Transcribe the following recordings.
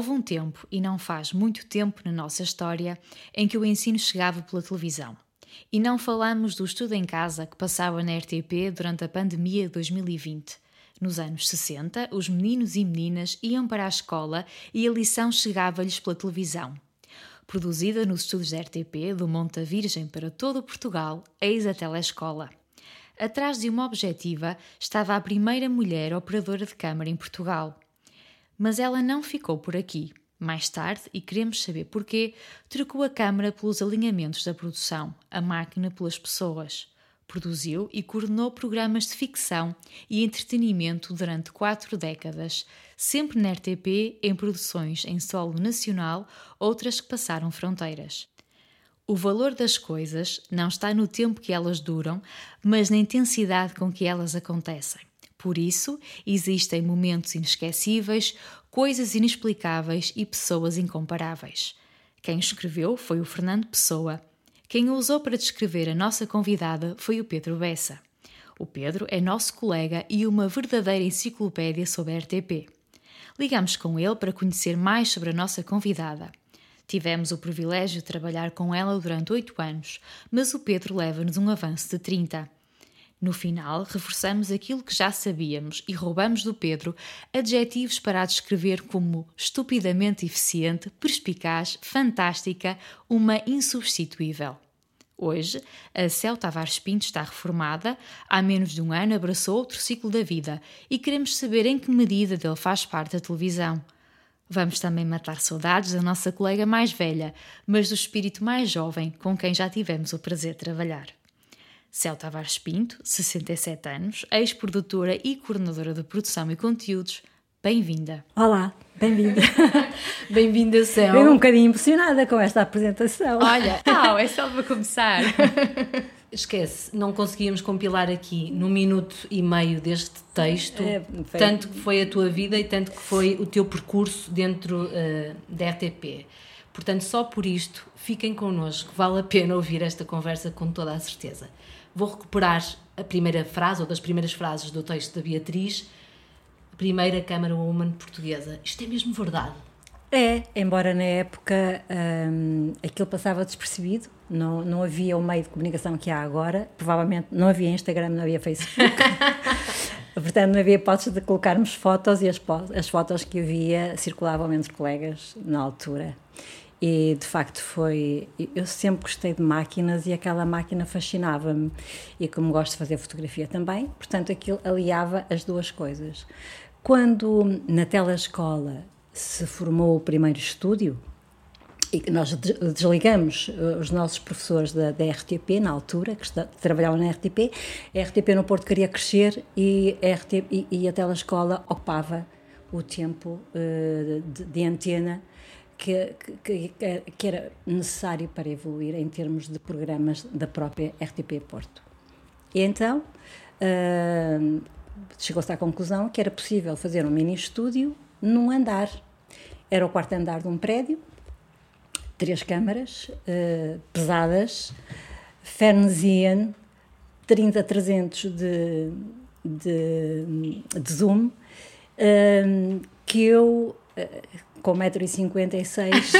Houve um tempo, e não faz muito tempo na nossa história, em que o ensino chegava pela televisão. E não falamos do estudo em casa que passava na RTP durante a pandemia de 2020. Nos anos 60, os meninos e meninas iam para a escola e a lição chegava-lhes pela televisão. Produzida nos estúdios da RTP, do Monte Virgem para todo Portugal, eis a telescola. Atrás de uma objetiva estava a primeira mulher operadora de câmara em Portugal. Mas ela não ficou por aqui. Mais tarde, e queremos saber porquê, trocou a câmara pelos alinhamentos da produção, a máquina pelas pessoas. Produziu e coordenou programas de ficção e entretenimento durante quatro décadas, sempre na RTP, em produções em solo nacional, outras que passaram fronteiras. O valor das coisas não está no tempo que elas duram, mas na intensidade com que elas acontecem. Por isso, existem momentos inesquecíveis, coisas inexplicáveis e pessoas incomparáveis. Quem escreveu foi o Fernando Pessoa. Quem o usou para descrever a nossa convidada foi o Pedro Bessa. O Pedro é nosso colega e uma verdadeira enciclopédia sobre a RTP. Ligamos com ele para conhecer mais sobre a nossa convidada. Tivemos o privilégio de trabalhar com ela durante oito anos, mas o Pedro leva-nos um avanço de 30. No final, reforçamos aquilo que já sabíamos e roubamos do Pedro adjetivos para a descrever como estupidamente eficiente, perspicaz, fantástica, uma insubstituível. Hoje, a Céu Tavares Pinto está reformada, há menos de um ano abraçou outro ciclo da vida e queremos saber em que medida dele faz parte da televisão. Vamos também matar saudades da nossa colega mais velha, mas do espírito mais jovem com quem já tivemos o prazer de trabalhar. Céu Tavares Pinto, 67 anos, ex-produtora e coordenadora de produção e conteúdos. Bem-vinda. Olá, bem-vinda. bem-vinda, Céu. Estou um bocadinho emocionada com esta apresentação. Olha, oh, é só para começar. Esquece, não conseguíamos compilar aqui no minuto e meio deste texto é, tanto que foi a tua vida e tanto que foi o teu percurso dentro uh, da RTP. Portanto, só por isto, fiquem connosco, vale a pena ouvir esta conversa com toda a certeza. Vou recuperar a primeira frase, ou das primeiras frases do texto da Beatriz, a primeira Câmara Woman portuguesa. Isto é mesmo verdade? É, embora na época hum, aquilo passava despercebido, não, não havia o meio de comunicação que há agora, provavelmente não havia Instagram, não havia Facebook. Portanto, não havia hipótese de colocarmos fotos e as, as fotos que havia circulavam entre colegas na altura. E de facto foi. Eu sempre gostei de máquinas e aquela máquina fascinava-me. E como gosto de fazer fotografia também, portanto aquilo aliava as duas coisas. Quando na telescola se formou o primeiro estúdio, e nós desligamos eh, os nossos professores da, da RTP na altura, que está, trabalhavam na RTP, a RTP no Porto queria crescer e a, RTP, e, e a telescola ocupava o tempo uh, de, de antena que, que, que, era necessário para evoluir em termos de programas da própria RTP Porto. E então uh, chegou-se à conclusão que era possível fazer um mini estúdio num andar. Era o quarto andar de um prédio, três câmaras uh, pesadas, Fernzian 30-300 de, de, de zoom, uh, que eu com 1,56m.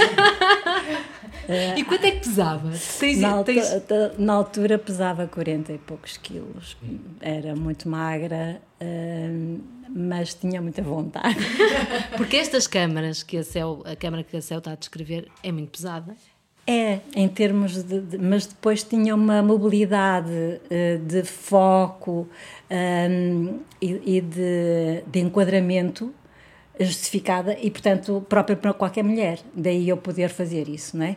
e quanto é que pesava? Tens, na, altura, tens... na, altura, pesava 40 e poucos quilos. Era muito magra, uh, mas tinha muita vontade. Porque estas câmaras, que a, Céu, a câmara que a Céu está a descrever, é muito pesada. É, em termos de, de, Mas depois tinha uma mobilidade uh, de foco um, e, e de, de enquadramento justificada e, portanto, própria para qualquer mulher. Daí eu poder fazer isso, não é?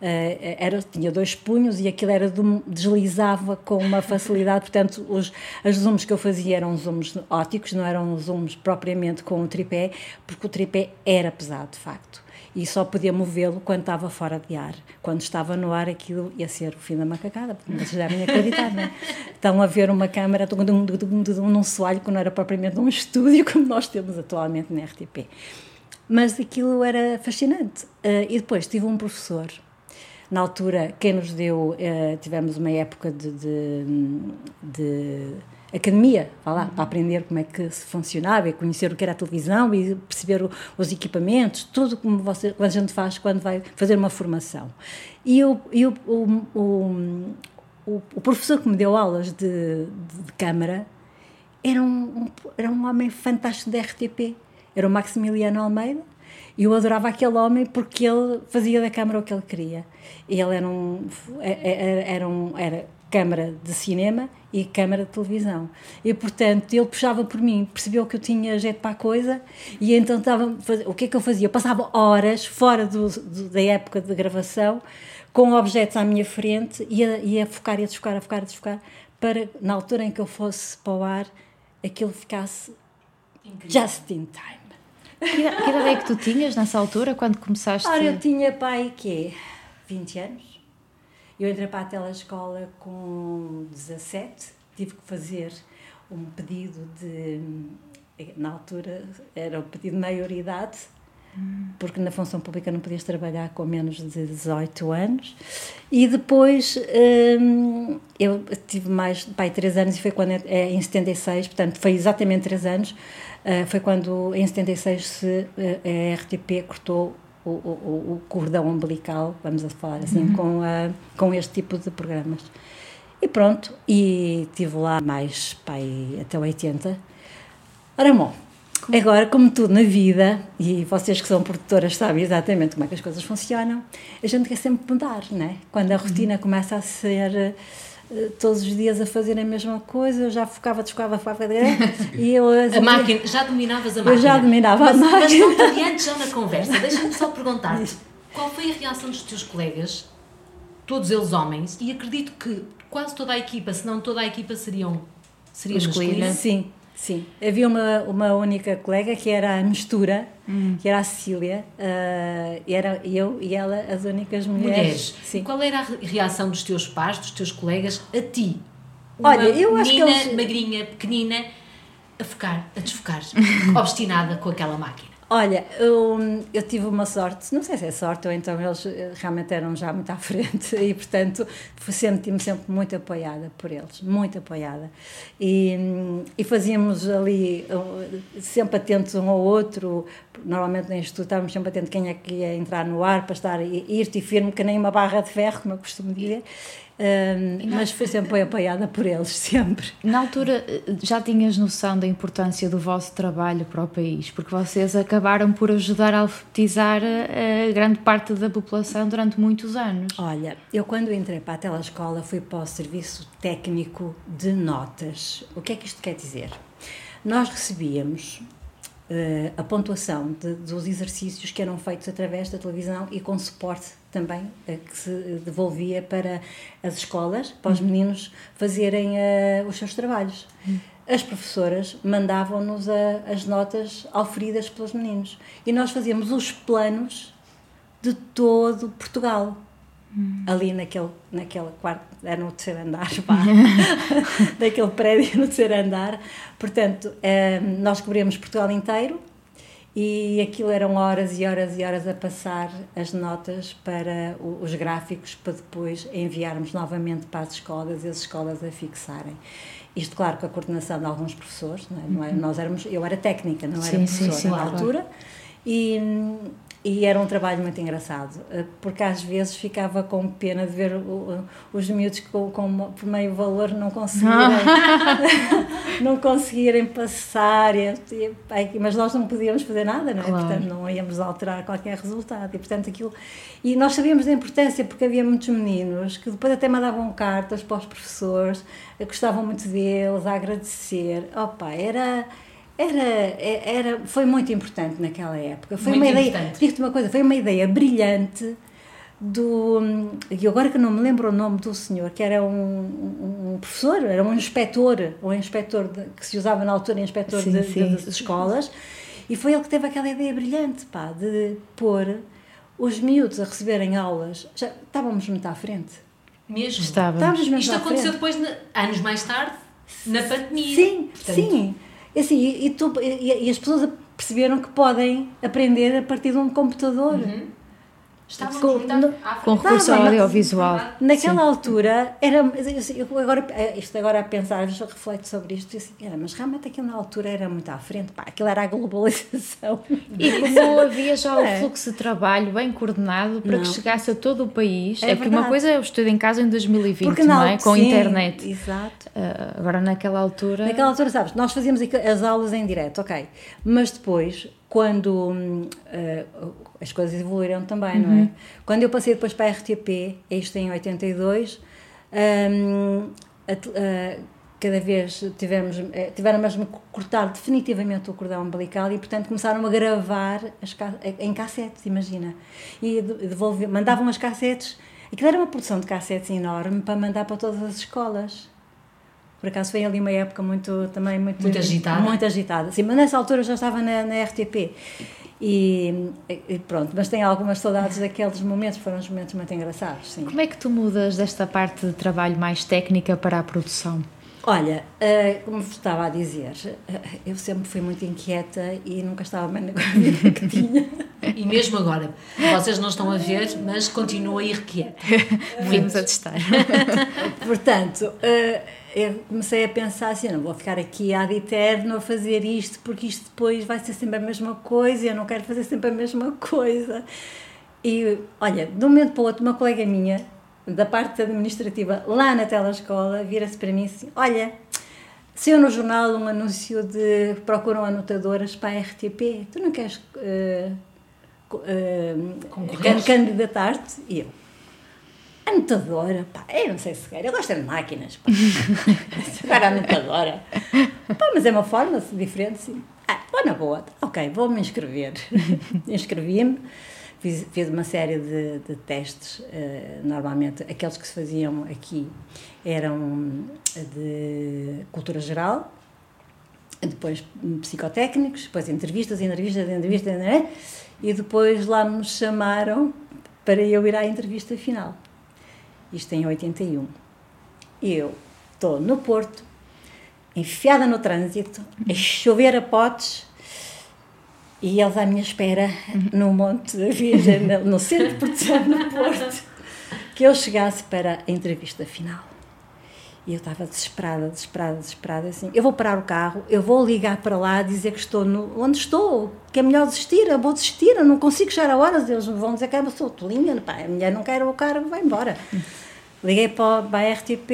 Uh, era, tinha dois punhos e aquilo era de, deslizava com uma facilidade, portanto, os, as zooms que eu fazia eram zooms óticos, não eram zooms propriamente com o tripé, porque o tripé era pesado, de facto e só podia movê-lo quando estava fora de ar. Quando estava no ar, aquilo ia ser o fim da macacada, porque vocês devem acreditar, não é? Estão a ver uma câmara num soalho que não era propriamente um estúdio como nós temos atualmente na RTP. Mas aquilo era fascinante. Uh, e depois tive um professor, na altura, quem nos deu, uh, tivemos uma época de, de, de academia, vá lá, para aprender como é que se funcionava e conhecer o que era a televisão e perceber o, os equipamentos, tudo como você, a gente faz quando vai fazer uma formação. E eu, o, o, o, o professor que me deu aulas de, de, de câmara era um, era um homem fantástico da RTP, era o Maximiliano Almeida, e eu adorava aquele homem porque ele fazia da câmara o que ele queria. Ele era um, era, é, é, era, um, era câmara de cinema e câmara de televisão. E, portanto, ele puxava por mim, percebeu que eu tinha jeito para a coisa e então estava... O que é que eu fazia? Eu passava horas fora do, do, da época de gravação com objetos à minha frente e a, e a focar e a desfocar, a focar, a desfocar para, na altura em que eu fosse para o ar, aquilo ficasse Incrível. just in time. Que, que idade é que tu tinhas nessa altura, quando começaste? Ora, eu tinha pai, que 20 anos. Eu entrei para a telescola com 17, tive que fazer um pedido de. Na altura era o pedido de maioridade, porque na função pública não podias trabalhar com menos de 18 anos. E depois hum, eu tive mais, pai, 3 anos e foi quando, é, em 76, portanto foi exatamente 3 anos, uh, foi quando em 76 se, uh, a RTP cortou o, o, o, cordão umbilical, vamos a falar assim, uhum. com, uh, com este tipo de programas. E pronto, e tive lá mais, pai, até 80. Ora, bom, Agora, como tudo na vida, e vocês que são produtoras sabem exatamente como é que as coisas funcionam, a gente quer sempre mudar, não é? Quando a uhum. rotina começa a ser todos os dias a fazer a mesma coisa, eu já focava, desfocava, focava, e eu... A máquina, já dominavas a máquina. Eu já dominava mas, a máquina. Mas não te adiantes já na conversa, deixa-me só perguntar-te, qual foi a reação dos teus colegas, todos eles homens, e acredito que quase toda a equipa, se não toda a equipa seriam, seriam masculina. Sim. Sim, havia uma, uma única colega que era a mistura, hum. que era a Cecília, uh, era eu e ela as únicas mulheres. Mulheres. Sim. Qual era a reação dos teus pais, dos teus colegas, a ti? Uma Olha, eu acho que eles... magrinha, pequenina, a focar, a desfocar, obstinada com aquela máquina. Olha, eu, eu, tive uma sorte, não sei se é sorte ou então eles eh, realmente eram já muito à frente e, portanto, senti-me sempre muito apoiada por eles, muito apoiada. E, e fazíamos ali, eh, sempre atentos um ao outro, normalmente no Instituto estávamos sempre atentos quem é que ia entrar no ar para estar irte e firme, que nem uma barra de ferro, como eu costumo dizer. Um, mas foi sempre apoiada por eles, sempre. Na altura já tinhas noção da importância do vosso trabalho para o país, porque vocês acabaram por ajudar a alfabetizar a, a grande parte da população durante muitos anos. Olha, eu quando entrei para a telescola fui para o Serviço Técnico de Notas. O que é que isto quer dizer? Nós recebíamos uh, a pontuação de, dos exercícios que eram feitos através da televisão e com suporte também uh, que se devolvia para as escolas, para os uhum. meninos fazerem uh, os seus trabalhos. Uhum. As professoras mandavam-nos as notas auferidas pelos meninos e nós fazíamos os planos de todo Portugal. Hum. ali naquele, naquele quarto, era no terceiro andar, pá, daquele prédio no terceiro andar. Portanto, eh, nós cobríamos Portugal inteiro e aquilo eram horas e horas e horas a passar as notas para os gráficos para depois enviarmos novamente para as escolas e as escolas a fixarem. Isto, claro, com a coordenação de alguns professores, não é? Não é? Nós éramos, eu era técnica, não era sim, professora sim, sim, na altura, e, e era um trabalho muito engraçado, eh, porque às vezes ficava com pena de ver os miúdos com, com, por meio valor não conseguirem, não conseguirem passar, e, e, mas nós não podíamos fazer nada, não é? Claro. Portanto, não íamos alterar qualquer resultado. E, portanto, aquilo. E nós sabíamos da importância, porque havia muitos meninos que depois até mandavam cartas para os professores, gostavam muito deles, a agradecer. Opa, era era, era, foi muito importante naquela época. Foi muito uma ideia, digo-te uma coisa, foi uma ideia brilhante do. E agora que não me lembro o nome do senhor, que era um, um professor, era um inspetor, um inspetor de, que se usava na altura, inspetor sim, de, sim. de, de, escolas, e foi ele que teve aquela ideia brilhante, pá, de pôr os miúdos a receberem aulas. Já estávamos muito à frente. Mesmo? Estávamos. estávamos Isto aconteceu frente. depois, anos mais tarde, na pandemia. Sim, Portanto, sim. E, assim, e, e, tu, e, e, as pessoas perceberam que podem aprender a partir de um computador. Uhum. Estava com, no, com recurso ao audiovisual. Naquela Sim. altura, era, eu agora, isto agora a pensar, eu reflito sobre isto, assim, era, mas realmente aquilo na altura era muito à frente, pá, aquilo era a globalização. E como havia já é. o fluxo de trabalho bem coordenado para não. que chegasse a todo o país, é, é porque uma coisa é o estudo em casa em 2020, porque não, não é? Com a internet. Exato. Uh, agora naquela altura... Naquela altura, sabes, nós fazíamos as aulas em direto, ok, mas depois quando uh, as coisas evoluíram também, uhum. não é? Uhum. Quando eu passei depois para a RTP, isto em 82, um, a, a, cada vez tivemos, eh, tiveram mesmo que cortar definitivamente o cordão umbilical e, portanto, começaram a gravar as, em cassetes, imagina. E devolver, mandavam as cassetes, aquilo era uma produção de cassetes enorme para mandar para todas as escolas. Por acaso foi ali uma época muito, também muito... Muito agitada? Muito agitada, sim. Mas nessa altura eu já estava na, na RTP. E, e, pronto, mas tenho algumas saudades daqueles momentos, foram uns momentos muito engraçados, sim. Como é que tu mudas desta parte de trabalho mais técnica para a produção? Olha, uh, como vos estava a dizer, uh, eu sempre fui muito inquieta e nunca estava bem na vida que tinha. E mesmo agora, vocês não estão a ver, mas continua irrequieta. Vimos a testar. Portanto, uh, eu comecei a pensar assim, não vou ficar aqui ad eterno a fazer isto, porque isto depois vai ser sempre a mesma coisa e eu não quero fazer sempre a mesma coisa. E, olha, de um momento para o outro, uma colega minha, da parte administrativa, lá na telescola, vira-se para mim assim, olha, saiu no jornal um anúncio de procuram anotadoras para a RTP, tu não queres uh, uh, candidatar-te? E eu, Anotadora, pá, eu não sei se quer, eu gosto de máquinas, pá. Agora anotadora. Pá, mas é uma forma diferente, sim. Ah, boa na boa, ok, vou-me inscrever. Inscrevi-me, fiz, fiz uma série de, de testes, uh, normalmente aqueles que se faziam aqui eram de cultura geral, depois psicotécnicos, depois entrevistas, entrevistas, entrevistas, né? e depois lá me chamaram para eu ir à entrevista final isto em 81. Eu estou no Porto, enfiada no trânsito, a chover a potes, e eles à minha espera no Monte da Virgem, no centro de produção no Porto, que eu chegasse para a entrevista final. E eu estava desesperada, desesperada, desesperada, assim, eu vou parar o carro, eu vou ligar para lá, dizer que estou no, onde estou, que é melhor desistir, eu vou desistir, eu não consigo chegar a horas, eles vão dizer que eu sou tolinha, pá, a mulher não quer o carro, vai embora. Liguei para, para a RTP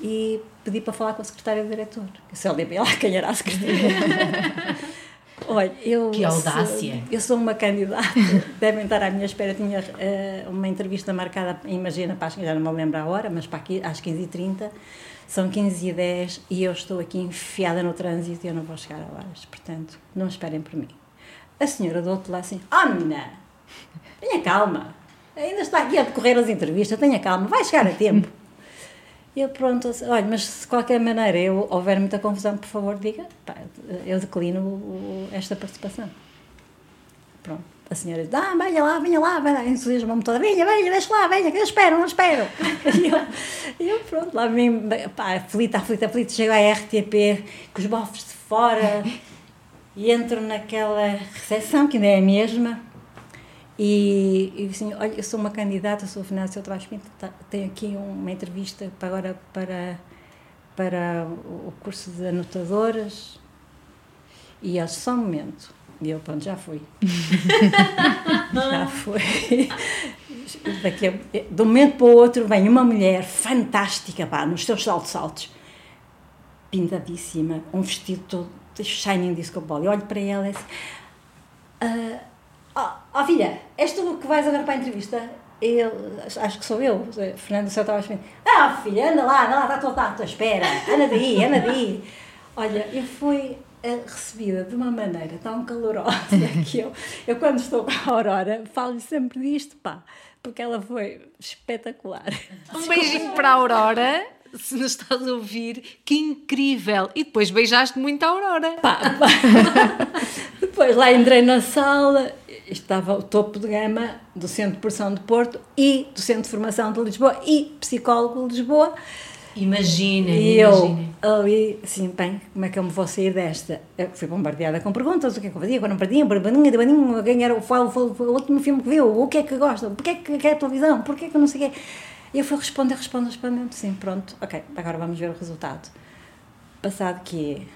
e pedi para falar com a secretária do diretor. Só lembro lá quem era a secretária. Olha, eu que audácia! Sou, eu sou uma candidata, devem estar à minha espera. Tinha uh, uma entrevista marcada, imagina, para, já não me lembro a hora, mas para aqui, às 15h30, são 15h10 e eu estou aqui enfiada no trânsito e eu não vou chegar a horas. Portanto, não esperem por mim. A senhora do outro lado assim: Oh, menina, tenha calma, ainda está aqui a decorrer as entrevistas, tenha calma, vai chegar a tempo. E eu, pronto, olha, mas se de qualquer maneira eu houver muita confusão, por favor, diga, pá, eu declino esta participação. Pronto. A senhora diz, ah, venha lá, venha lá, vai lá, entusiasma-me toda, venha, venha, deixa lá, venha, que eu espero, não espero. e eu, eu, pronto, lá vim, pá, aflita, aflita, aflita, chego à RTP, com os bofos de fora, e entro naquela recepção, que ainda é a mesma, e, e assim, olha, eu sou uma candidata, sou a Fernanda Silva Tavares Pinto, tá, tenho aqui uma entrevista para agora para, para o curso de anotadoras. E é só um momento. E eu, pronto, já fui. já fui. Daqui a, de um momento para o outro vem uma mulher fantástica, pá, nos seus saltos altos, pintadíssima, um vestido todo shining disco ball. E olho para ela e assim, uh, oh, oh filha, és tu que vais agora para a entrevista? Eu, acho que sou eu, Fernando Céu estava a ah filha, anda lá, anda lá, está tudo à tua espera, anda daí, anda daí. Olha, eu fui eh, recebida de uma maneira tão calorosa que eu, eu quando estou com a Aurora, falo sempre disto, pá, porque ela foi espetacular. Um beijinho para a Aurora se nos estás a ouvir, que incrível! E depois beijaste muito a Aurora. Pá, pá. depois lá entrei na sala, estava o topo de gama do Centro de Porção de Porto e do Centro de Formação de Lisboa e psicólogo de Lisboa. Imaginem, e imaginem. eu ali, assim, bem, como é que eu me vou sair desta? Eu fui bombardeada com perguntas, o que é que eu fazia, quando não perdia, barbaninha, barbaninha, quem era o, o, o, o último filme que viu, o que é que gosta, porquê é que quer a televisão, porquê é que não sei o quê. E eu fui responder, responder, respondendo, sim, pronto, ok, agora vamos ver o resultado. Passado que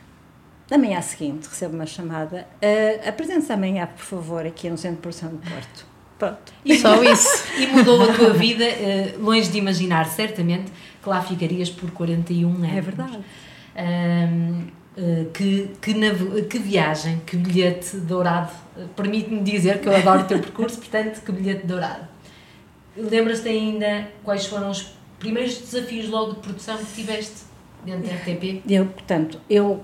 na manhã seguinte recebo uma chamada, uh, apresente-se amanhã, por favor, aqui no Centro de Produção de Porto. Pronto. E só isso. e mudou a tua vida, uh, longe de imaginar, certamente, que lá ficarias por 41 anos. É verdade. Uh, que, que, que viagem, que bilhete dourado. Permite-me dizer que eu adoro o teu percurso, portanto, que bilhete dourado. Lembras-te ainda quais foram os primeiros desafios logo de produção que tiveste dentro da RTP? Eu, portanto, eu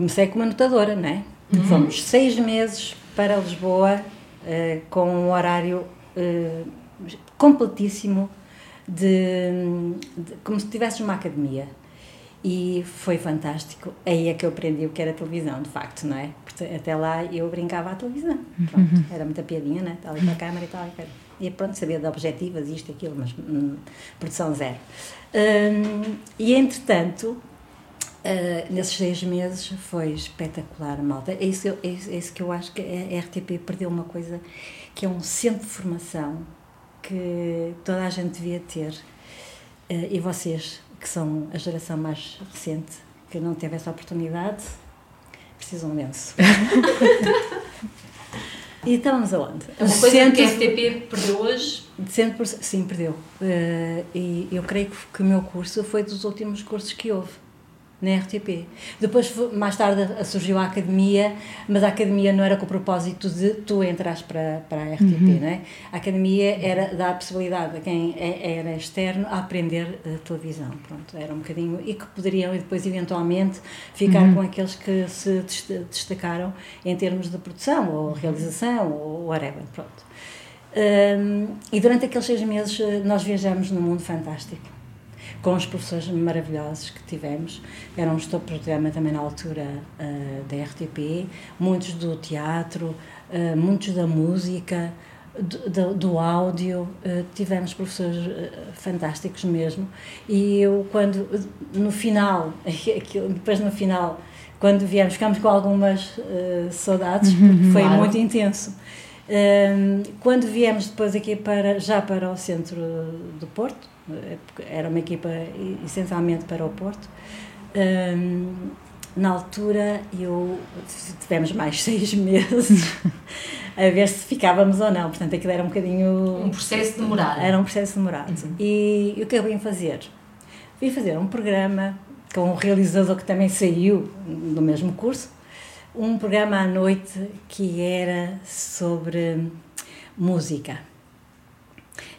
comecei como anotadora, não é? Uhum. Fomos seis meses para Lisboa uh, com um horário uh, completíssimo de, de, como se estivesse numa academia e foi fantástico. Aí é que eu aprendi o que era televisão, de facto, não é? Porque até lá eu brincava à televisão. Pronto, uhum. Era muita piadinha, né? Estava ali com a câmera e tal. E pronto, sabia de objetivas, isto, aquilo, mas hum, produção zero. Hum, e entretanto, uh, nesses seis meses foi espetacular, malta. É isso, é, isso, é isso que eu acho que a RTP perdeu uma coisa que é um centro de formação que toda a gente devia ter. Uh, e vocês, que são a geração mais recente, que não teve essa oportunidade, precisam lenço. e estamos aonde? É uma coisa centro, que a RTP perdeu hoje? Centro, sim, perdeu. Uh, e eu creio que o meu curso foi dos últimos cursos que houve na RTP. Depois, mais tarde, surgiu a academia, mas a academia não era com o propósito de tu entras para, para a RTP, uhum. não é? A academia era dar a possibilidade a quem é, era externo a aprender a televisão, pronto, era um bocadinho, e que poderiam depois, eventualmente, ficar uhum. com aqueles que se destacaram em termos de produção, ou realização, ou whatever, pronto. Um, e durante aqueles seis meses eh, nós viajamos num mundo fantástico com os professores maravilhosos que tivemos. Era um gestor de programa também na altura uh, da RTP, muitos do teatro, uh, muitos da música, do, do, do áudio. Uh, tivemos professores fantásticos mesmo. E eu, quando, no final, depois no final, quando viemos, ficámos com algumas saudades, porque uhum, foi claro. muito intenso. quando viemos depois aqui para, já para o centro do Porto, era uma equipa essencialmente para o Porto. Um, na altura, eu tivemos mais seis meses a ver se ficávamos ou não. Portanto, aquilo era um bocadinho. Um processo demorado. Era um processo demorado. Uhum. E, e o que eu vim fazer? Vim fazer um programa com um realizador que também saiu do mesmo curso, um programa à noite que era sobre música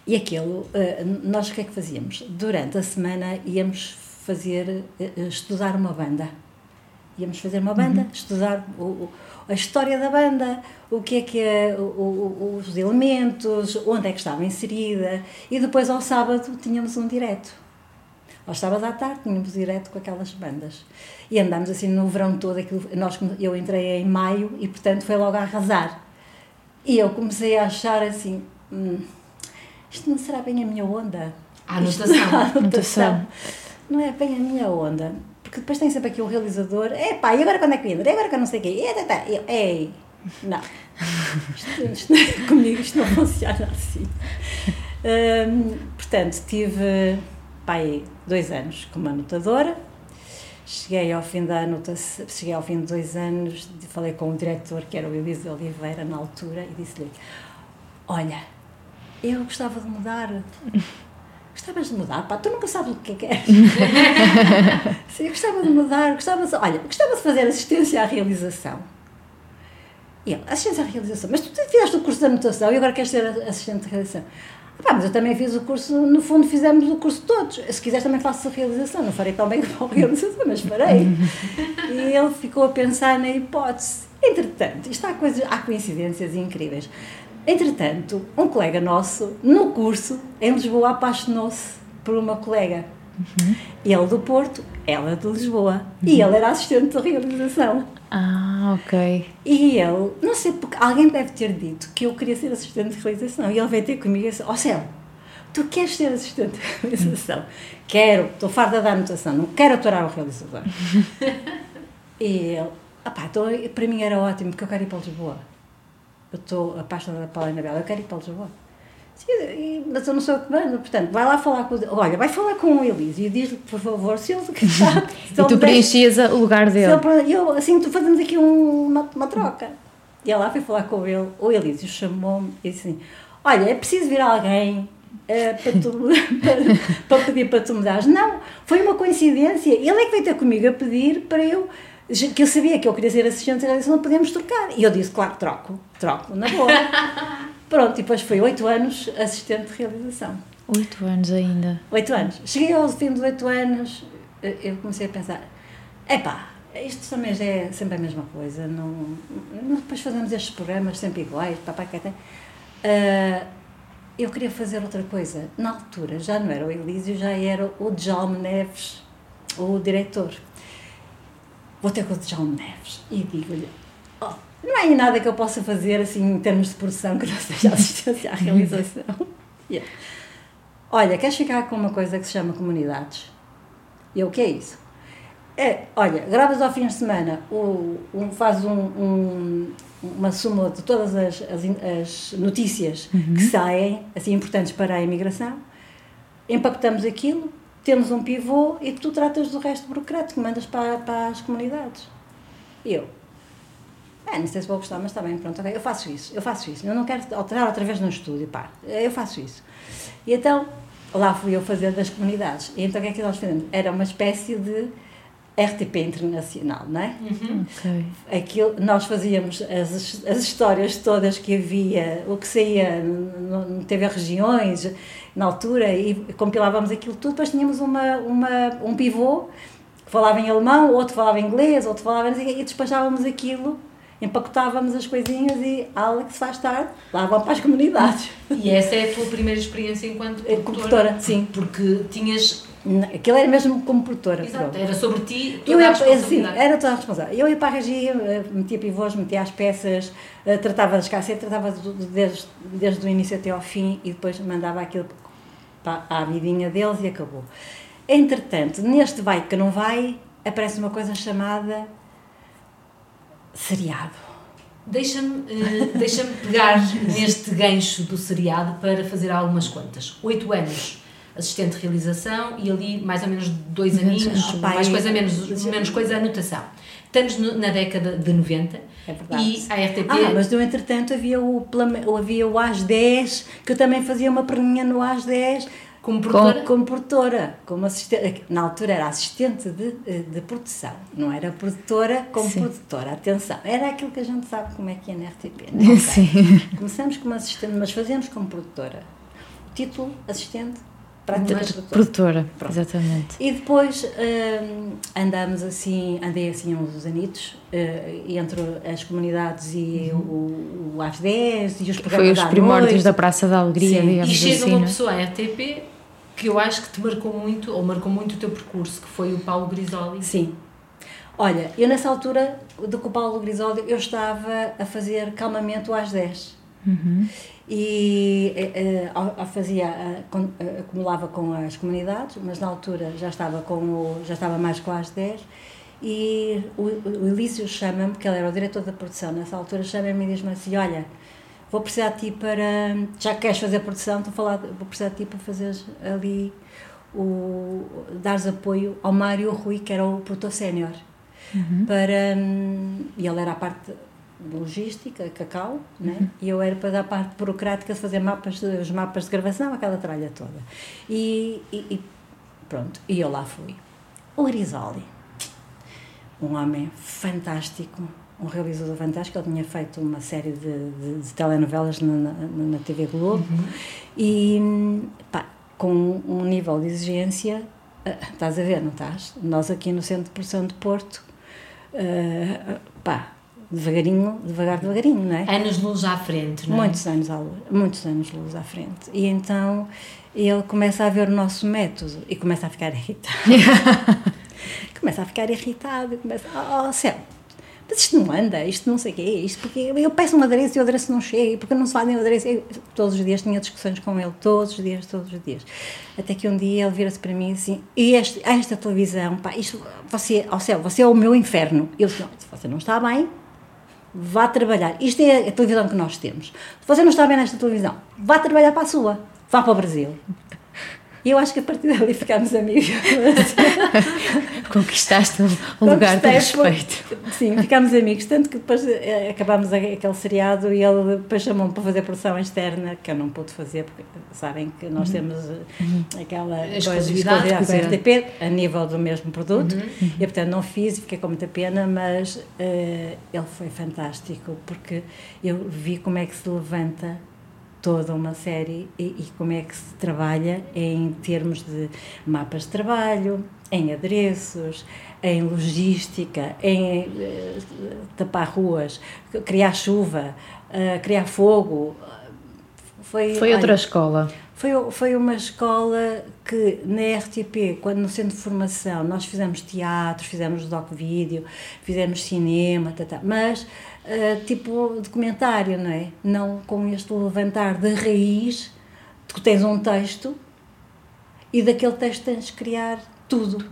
e aquilo, eh, nós o que é que fazíamos? Durante a semana íamos fazer, eh, estudar uma banda. Íamos fazer uma banda, uhum. estudar o, a história da banda, o que é que é, o, o, os elementos, onde é que estava inserida, e depois ao sábado tínhamos um direto. Ao sábado à tarde tínhamos direto com aquelas bandas. E andámos assim no verão todo, aquilo, nós, eu entrei em maio e portanto foi logo a arrasar. E eu comecei a achar assim. Hum, isto não será bem a minha onda. A anotação. Isto, a anotação. Não é bem a minha onda. Porque depois tem sempre aqui o realizador, epá, e agora quando é que entra? E agora que eu não sei o quê? E, tá, tá. eu, ei, não. Isto, isto, comigo isto não funciona assim. Hum, portanto, tive, pai, dois anos como anotadora. Cheguei ao fim da anotação, cheguei ao fim de dois anos, falei com o diretor, que era o Elise Oliveira, na altura, e disse-lhe, olha, eu gostava de mudar. Gostavas de mudar? Pá, tu nunca sabes o que é que és. Sim, eu gostava de mudar, gostava de, olha, gostava de fazer assistência à realização. E ele, assistência à realização, mas tu fizeste o curso de anotação e agora queres ser assistente de realização. Pá, mas eu também fiz o curso, no fundo fizemos o curso todos. Se quiseres também faço a realização, não farei tão bem como a realização, mas farei. e ele ficou a pensar na hipótese. Entretanto, isto há, coisas, há coincidências incríveis. Entretanto, um colega nosso, no curso, em Lisboa, apaixonou-se por uma colega. Uhum. Ele do Porto, ela de Lisboa. Uhum. E ele era assistente de realização. Ah, ok. E ele, não sei porque, alguém deve ter dito que eu queria ser assistente de realização. E ele veio ter comigo e disse: Ó oh, céu, tu queres ser assistente de realização? Quero, estou farda da anotação, não quero aturar o realizador. e ele, opá, então, para mim era ótimo, porque eu quero ir para Lisboa. Eu estou apaixonada pela Anabela, eu quero ir para Lisboa. Sim, mas eu não sou cubano, portanto, vai lá falar com o. Olha, vai falar com o Elísio e diz-lhe, por favor, se ele. Se e tu preenchias o lugar dele. Ele, eu, assim, tu fazemos aqui um, uma, uma troca. E ela foi falar com ele, o Elísio chamou-me e disse assim: Olha, é preciso vir alguém uh, para, tu, para, para, pedir para tu mudares. Não, foi uma coincidência. Ele é que veio ter comigo a pedir para eu. Que eu sabia que eu queria ser assistente, ele disse: Não podemos trocar. E eu disse: Claro, troco, troco, na boa. Pronto, e depois foi oito anos assistente de realização. Oito anos ainda. Oito anos. Cheguei ao fim dos oito anos, eh, eu comecei a pensar: epá, isto também já é sempre a mesma coisa. Não, depois fazemos estes programas sempre iguais, papai que tem. Uh, eu queria fazer outra coisa. Na altura já não era o Elísio, já era o Djalme Neves, o diretor. Vou ter com o Djalme Neves e digo-lhe: oh, não há nada que eu possa fazer assim em termos de produção que não seja assistência à realização. yeah. Olha, queres ficar com uma coisa que se chama comunidades? E o que é isso? É, olha, gravas ao fim de semana, o, um, faz um, um, uma súmula de todas as, as, as notícias uhum. que saem, assim, importantes para a imigração, empacotamos aquilo, temos um pivô e tu tratas do resto burocrático, mandas para, para as comunidades. E eu, é, não sei se vou gostar, mas está bem, pronto, okay, eu faço isso, eu faço isso. Eu não quero alterar outra vez no estúdio, pá, eu faço isso. E então, lá fui eu fazer das comunidades. E então o que é que nós fizemos? Era uma espécie de RTP Internacional, não é? Uhum. Okay. Aquilo, nós fazíamos as, as histórias todas que havia, o que saía no, no TV Regiões, na altura, e compilávamos aquilo tudo, depois tínhamos uma, uma, um pivô que falava em alemão, outro falava em inglês, outro falava em... e despachávamos aquilo empacotávamos as coisinhas e Alex faz tarde, lá vão para as comunidades. E essa é a tua primeira experiência enquanto produtora? produtora sim. Porque tinhas Aquilo era mesmo como produtora. Exato, era sobre ti toda eu ia, a responsabilidade. Sim, era toda a responsabilidade. Eu ia para a regia, eh, metia pivôs, metia as peças, eh, tratava das cassetes, tratava desde, desde o início até ao fim e depois mandava aquilo para a vidinha deles e acabou. Entretanto, neste vai que não vai, aparece uma coisa chamada seriado. Deixa-me uh, deixa pegar neste gancho do seriado para fazer algumas contas. Oito anos assistente de realização e ali mais ou menos dois aninhos, mais coisa menos, menos coisa anotação. Estamos no, na década de 90 é e a RTP... Ah, mas no entretanto havia o, havia o AS 10, que eu também fazia uma perninha no AS 10, como produtora? Como, produtora, como assistente, na altura era assistente de, de produção, não era produtora como Sim. produtora, atenção, era aquilo que a gente sabe como é que é na RTP. Não, okay. Começamos como assistente, mas fazemos como produtora. Título, assistente, produtora. produtora exatamente. E depois hum, andamos assim, andei assim uns anitos uh, entre as comunidades e uhum. o, o AS10 e os programas Foi os primórdios noite. da Praça da Alegria, Sim. digamos E chega assim, uma né? pessoa à RTP que eu acho que te marcou muito, ou marcou muito o teu percurso, que foi o Paulo Grisoli. Sim. Olha, eu nessa altura do que o Paulo Grisoli, eu estava a fazer calmamente o às 10. Uhum. E uh, fazia, uh, acumulava com as comunidades, mas na altura já estava, com o, já estava mais com as 10. E o, o Elísio chama-me, porque ele era o diretor da produção nessa altura, chama-me e diz-me assim: Olha, vou precisar de ti para. Já que queres fazer produção, estou a falar, vou precisar de ti para fazer ali o. dares apoio ao Mário Rui, que era o produtor sénior. Uhum. Para. Um, e ele era a parte logística, cacau, né? Uhum. e eu era para dar parte burocrática fazer mapas, os mapas de gravação, aquela tralha toda. E, e, e pronto, e eu lá fui. O Grisoli, um homem fantástico, um realizador fantástico. Ele tinha feito uma série de, de, de telenovelas na, na, na, TV Globo uhum. e pá, com um nível de exigência. Uh, estás a ver, não estás? Nós aqui no Centro de Produção de Porto, uh, pá, devagarinho, devagar, devagarinho, não é? Anos luz à frente, não é? Muitos anos, à luz, muitos anos luz à frente. E então ele começa a ver o nosso método e começa a ficar irritado. começa a ficar irritado e começa, oh, oh céu, mas isto não anda, isto não sei o quê, isto porque eu peço um adereço e o adereço não chega, porque não se fazem o adereço. Eu, todos os dias tinha discussões com ele, todos os dias, todos os dias. Até que um dia ele vira-se para mim assim, e este, esta televisão, pá, isto, você, ao céu, você é o meu inferno. Eu disse, não, se você não está bem, vá trabalhar. Isto é a televisão que nós temos. Se você não está bem nesta televisão, vá trabalhar para a sua, vá para o Brasil. E eu acho que a partir dali ficámos amigos. Conquistaste um lugar de respeito. Sim, ficámos amigos. Tanto que depois eh, acabámos aquele seriado e ele depois chamou-me para fazer produção externa, que eu não pude fazer, porque sabem que nós uhum. temos eh, uhum. aquela exclusividade com a RTP a nível do mesmo produto. Uhum. E portanto não fiz e fiquei com muita pena, mas uh, ele foi fantástico, porque eu vi como é que se levanta toda uma série e, e, como é que se trabalha em termos de mapas de trabalho, em adereços, em logística, em uh, tapar ruas, criar chuva, uh, criar fogo. Foi, foi outra olha, escola. Foi, foi uma escola que na RTP, quando no centro de formação, nós fizemos teatro, fizemos doc-vídeo, fizemos cinema, tá, tá, mas uh, tipo documentário, não é? Não com este levantar da raiz, tu tens um texto e daquele texto tens de criar tudo.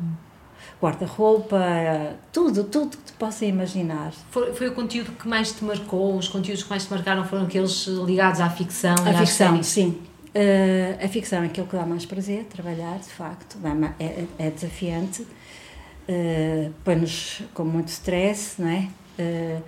Guarda-roupa, tudo, tudo que te possa imaginar. Foi, foi o conteúdo que mais te marcou? Os conteúdos que mais te marcaram foram aqueles ligados à ficção? À ficção, séries? sim. Uh, a ficção é aquilo que dá mais prazer, trabalhar, de facto, é, é, desafiante, uh, põe-nos com muito stress, não é? Uh,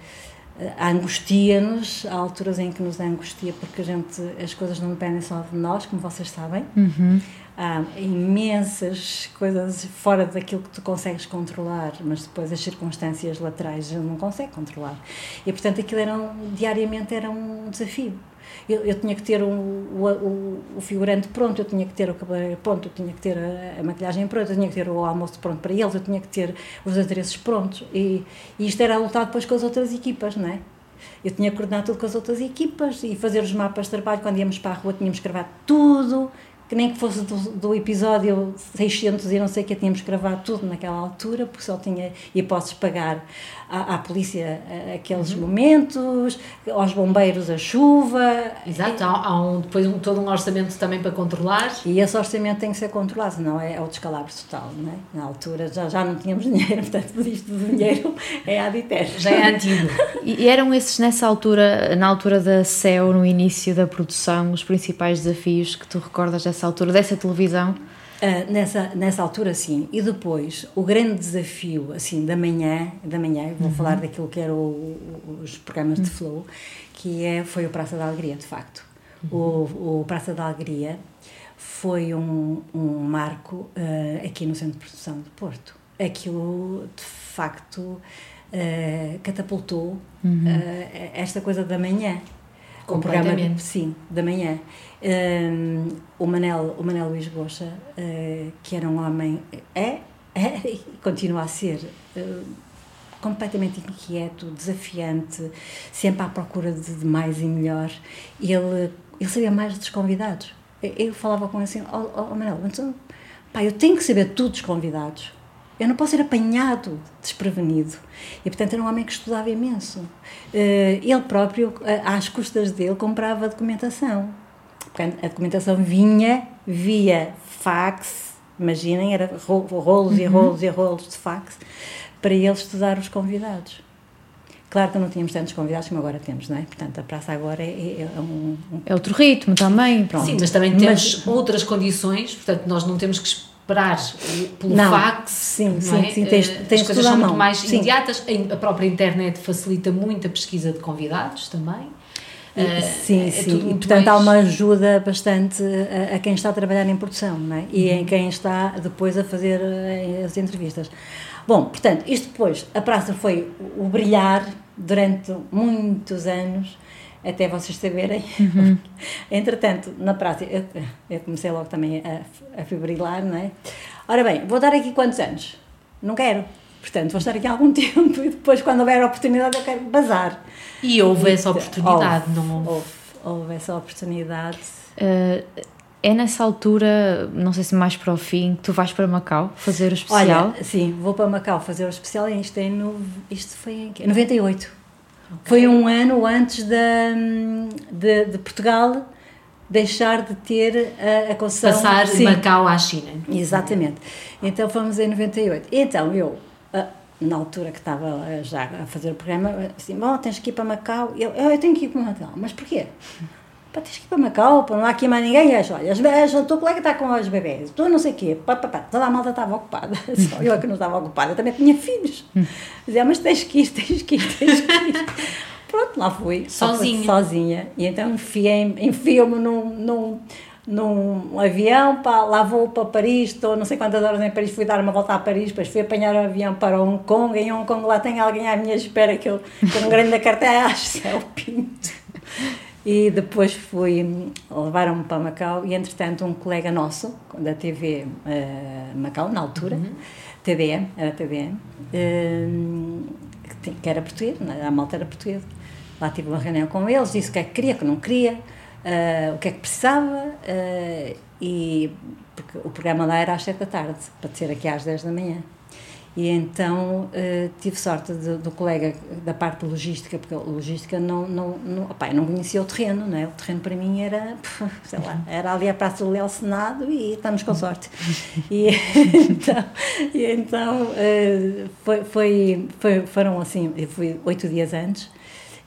angustia-nos, há alturas em que nos angustia porque a gente, as coisas não dependem só de nós, como vocês sabem. Uhum. Há imensas coisas fora daquilo que tu consegues controlar, mas depois as circunstâncias laterais a gente não consegue controlar. E portanto aquilo era um, diariamente era um desafio eu, eu tinha que ter o, o, o, figurante pronto, eu tinha que ter o cabelo pronto, eu tinha que ter a, a, maquilhagem pronta, eu tinha que ter o almoço pronto para eles, eu tinha que ter os adereços prontos. E, e isto era a lutar depois com as outras equipas, não é? Eu tinha que coordenar tudo com as outras equipas e fazer os mapas de trabalho. Quando íamos para a rua, tínhamos que gravar tudo, que nem que fosse do, do, episódio 600 e não sei o que, tínhamos que gravar tudo naquela altura, porque só tinha hipóteses de pagar à, à polícia eh, aqueles uhum. momentos, aos bombeiros a chuva. Exato, há, há um, depois um, todo um orçamento também para controlar. E esse orçamento tem que ser controlado, senão é, é o descalabro total, não é? Na altura já, já não tínhamos dinheiro, portanto, isto do dinheiro é ad eterno. Já é antigo. e, e eram esses, nessa altura, na altura da CEO, no início da produção, os principais desafios que tu recordas dessa altura, dessa televisão? Uh, nessa, nessa altura, sim. E depois, o grande desafio, assim, da manhã, da manhã vou uhum. falar daquilo que eram os programas uhum. de flow, que é, foi o Praça da Alegria, de facto. Uhum. O, o Praça da Alegria foi um, um marco uh, aqui no Centro de Produção de Porto. Aquilo, de facto, uh, catapultou uhum. esta coisa da manhã. O programa, sim, da manhã. Um, o, Manel, o Manel Luís Goxa, uh, que era um homem, é, é e continua a ser uh, completamente inquieto, desafiante, sempre à procura de, de mais e melhor. Ele, ele sabia mais dos convidados. Eu, eu falava com ele assim: oh, oh, oh Manel, então, pá, eu tenho que saber tudo dos convidados. Eu não posso ser apanhado desprevenido. E, portanto, era um homem que estudava imenso. Uh, ele próprio, às custas dele, comprava documentação a documentação vinha via fax, imaginem, era rolos uhum. e rolos e rolos de fax, para ele estudar os convidados. Claro que não tínhamos tantos convidados como agora temos, não é? Portanto, a praça agora é, é, é um, um, É outro ritmo também, pronto. Sim, mas também temos mas, outras condições, portanto, nós não temos que esperar pelo não, fax. Sim, sim, é? sim, tens, eh, tens As coisas são muito mais sim. imediatas, a própria internet facilita muito a pesquisa de convidados também. Uh, sim, é sim. E, portanto, mais... há uma ajuda bastante a, a, quem está a trabalhar em produção não é? e uhum. em quem está depois a fazer as entrevistas. Bom, portanto, isto depois, a praça foi o brilhar durante muitos anos, até vocês saberem. Uhum. Entretanto, na praça, eu, eu, comecei logo também a, a fibrilar, não é? Ora bem, vou dar aqui quantos anos? Não quero. Portanto, vou estar aqui algum tempo e depois, quando houver a oportunidade, eu quero bazar. E houve essa oportunidade, houve, não houve? Houve, houve essa oportunidade. Uh, é nessa altura, não sei se mais para o fim, que tu vais para Macau fazer o especial? Olha, sim, vou para Macau fazer o especial e isto, é no, isto foi em 98. Okay. Foi um ano antes da, de, de Portugal deixar de ter a, a concessão. Passar de Macau à China. Exatamente. Então fomos em 98. Então eu, na altura que estava já a fazer o programa, assim, bom, tens que ir para Macau. Eu, eu tenho que ir para Macau. Mas porquê? Pá, tens que ir para Macau, para não há aqui mais ninguém. És, olha, as, o teu colega está com os bebês, tu não sei o quê. Pá, pá, pá. Toda a malta estava ocupada. Só eu é que não estava ocupada. Também tinha filhos. Dizia, mas tens que ir, tens que ir, tens que ir. Pronto, lá fui. Sozinha. Sozinha. E então enfiei-me enfio num, num, num avião, pá, lá vou para Paris, estou não sei quantas horas em Paris, fui dar uma volta a Paris, depois fui apanhar o avião para Hong Kong, em Hong Kong lá tem alguém à minha espera que eu, com um grande cartaz, céu pinto. E depois fui, levaram-me para Macau e entretanto um colega nosso, da TV uh, eh, Macau, na altura, uhum. TDM, era TDM, uh, eh, que era português, a malta era portuguesa. Lá tive uma reunião com eles, disse o que é que queria, o que não queria, uh, o que é que precisava e porque o programa lá era às 7 da tarde, para ser aqui às 10 da manhã. E então uh, tive sorte do, colega da parte logística, porque a logística não, não, não, opa, não conhecia o terreno, não é? O terreno para mim era, sei lá, era ali a Praça do Leal Senado e estamos com sorte. E então, e então uh, foi, foi, foi, foram assim, eu fui oito dias antes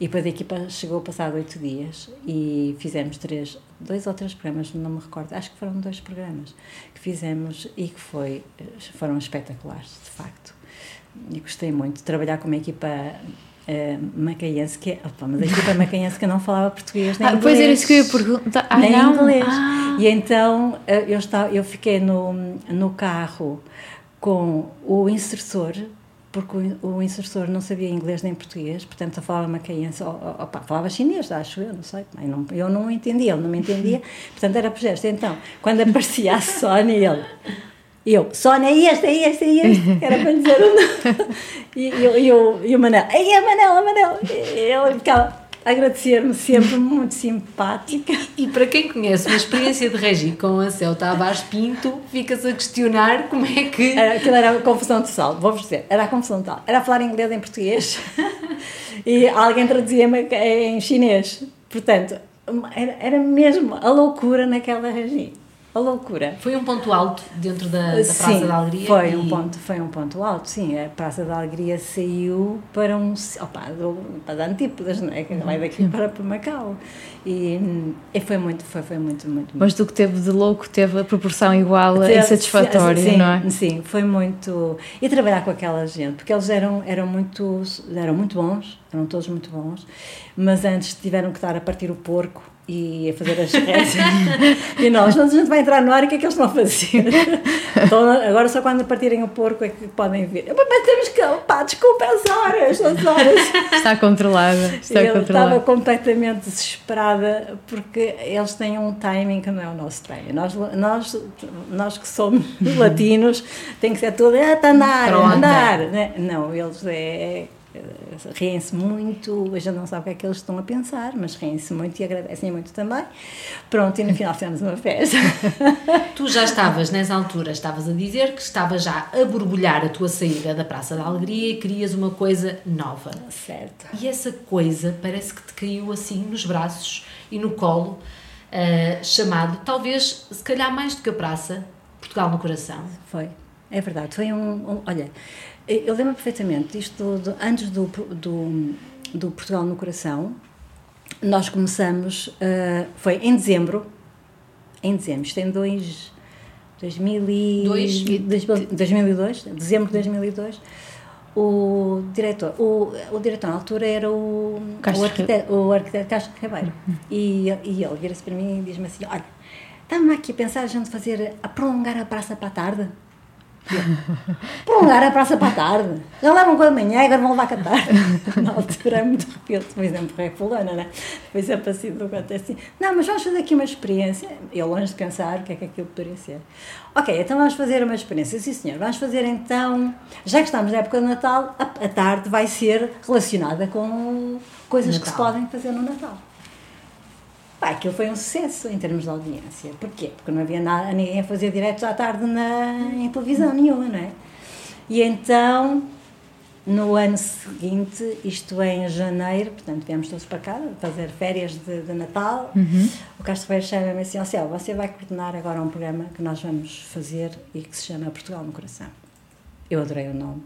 e depois a equipa chegou passado oito dias e fizemos três, dois ou três programas, não me recordo, acho que foram dois programas que fizemos e que foi, foram espetaculares, de facto. E gostei muito de trabalhar com uma equipa uh, macaense, que é, opa, mas a equipa macaense que não falava português nem ah, inglês. Pois era isso que eu ia perguntar. Ah, nem não? inglês. Ah. E então eh, eu, estava, eu fiquei no, no carro com o instrutor porque o, o instrutor não sabia inglês nem português, portanto, falava macaense, opa, falava chinês, acho eu, não sei, eu não, eu não entendia, ele não me entendia, portanto, era por gesto. Então, quando aparecia a Sónia, ele, eu, Sónia, é este, é este, é este, era para dizer o nome, e, e, e, o, e o Manel, é a Manel, a Manel, e ele ficava agradecer-me sempre, muito simpática. E, e, para quem conhece uma experiência de regi com a Céu Tavares Pinto, fica-se a questionar como é que. Era, aquilo era a confusão total, vou-vos dizer, era a confusão total. Era falar inglês em português e alguém traduzia-me em chinês. Portanto, era, era mesmo a loucura naquela regi a loucura. Foi um ponto alto dentro da, da Praça sim, da Alegria? Foi, e... um ponto, foi um ponto alto, sim. A Praça da Alegria saiu para um. Opa, do, para Antípodas, não é? Que vai daqui para, para Macau. E, e, foi muito, foi, foi muito, muito. Mas do que teve de louco, teve a proporção igual a insatisfatória, sim, não é? Sim, foi muito. E trabalhar com aquela gente, porque eles eram, eram, muito, eram muito bons, eram todos muito bons, mas antes tiveram que estar a partir o porco e a fazer as rezas. e nós, a gente vai entrar no ar o que é que eles estão a fazer? então, agora só quando partirem o porco é que podem ver. Mas temos que, pá, desculpa, as horas, as horas. Está controlada, está eu controlada. estava completamente desesperada porque eles têm um timing que não é o nosso timing. Nós, nós, nós que somos latinos, tem que ser tudo, ah, está a andar, andar. Né? Não, eles é riem-se muito, a gente não sabe o que é que eles estão a pensar, mas riem-se muito e agradecem muito também. Pronto, e no final fizemos uma festa. tu já estavas, nessa altura, estavas a dizer que estavas já a borbulhar a tua saída da Praça da Alegria e querias uma coisa nova. Certo. E essa coisa parece que te caiu assim nos braços e no colo, uh, chamado, talvez, se calhar mais do que a Praça, Portugal no Coração. Foi, é verdade. Foi um, um olha eu lembro perfeitamente isto do, antes do, do, do, Portugal no Coração. Nós começamos, uh, foi em dezembro, em dezembro, isto em dois, 2000 e, Dois. 2002, dezembro de 2002, o diretor, o, o diretor na altura era o, o arquiteto, o arquiteto Castro Ribeiro. Uhum. E, e ele vira-se para mim e diz-me assim: Olha, estava-me aqui a pensar a gente fazer, a prolongar a praça para a tarde. Prolongar a praça para a tarde. Já levam com a manhã, agora vão levar com a tarde. Na altura é muito repito, por exemplo, é fulana, né? Sempre assim do quanto assim. Não, mas vamos fazer aqui uma experiência. Eu longe de pensar o que é que aquilo poderia ser. Ok, então vamos fazer uma experiência. Sim, senhor. Vamos fazer então, já que estamos na época do Natal, a, a tarde vai ser relacionada com coisas Natal. que se podem fazer no Natal. Pá, aquilo foi um sucesso em termos de audiência. Porquê? Porque não havia nada, ninguém a fazer diretos à tarde na, em televisão nenhuma, não é? E então, no ano seguinte, isto é em janeiro, portanto, viemos todos para cá fazer férias de, de Natal. Uhum. O Castro Ferreira chama-me assim: Ó Céu, você vai coordenar agora um programa que nós vamos fazer e que se chama Portugal no Coração. Eu adorei o nome.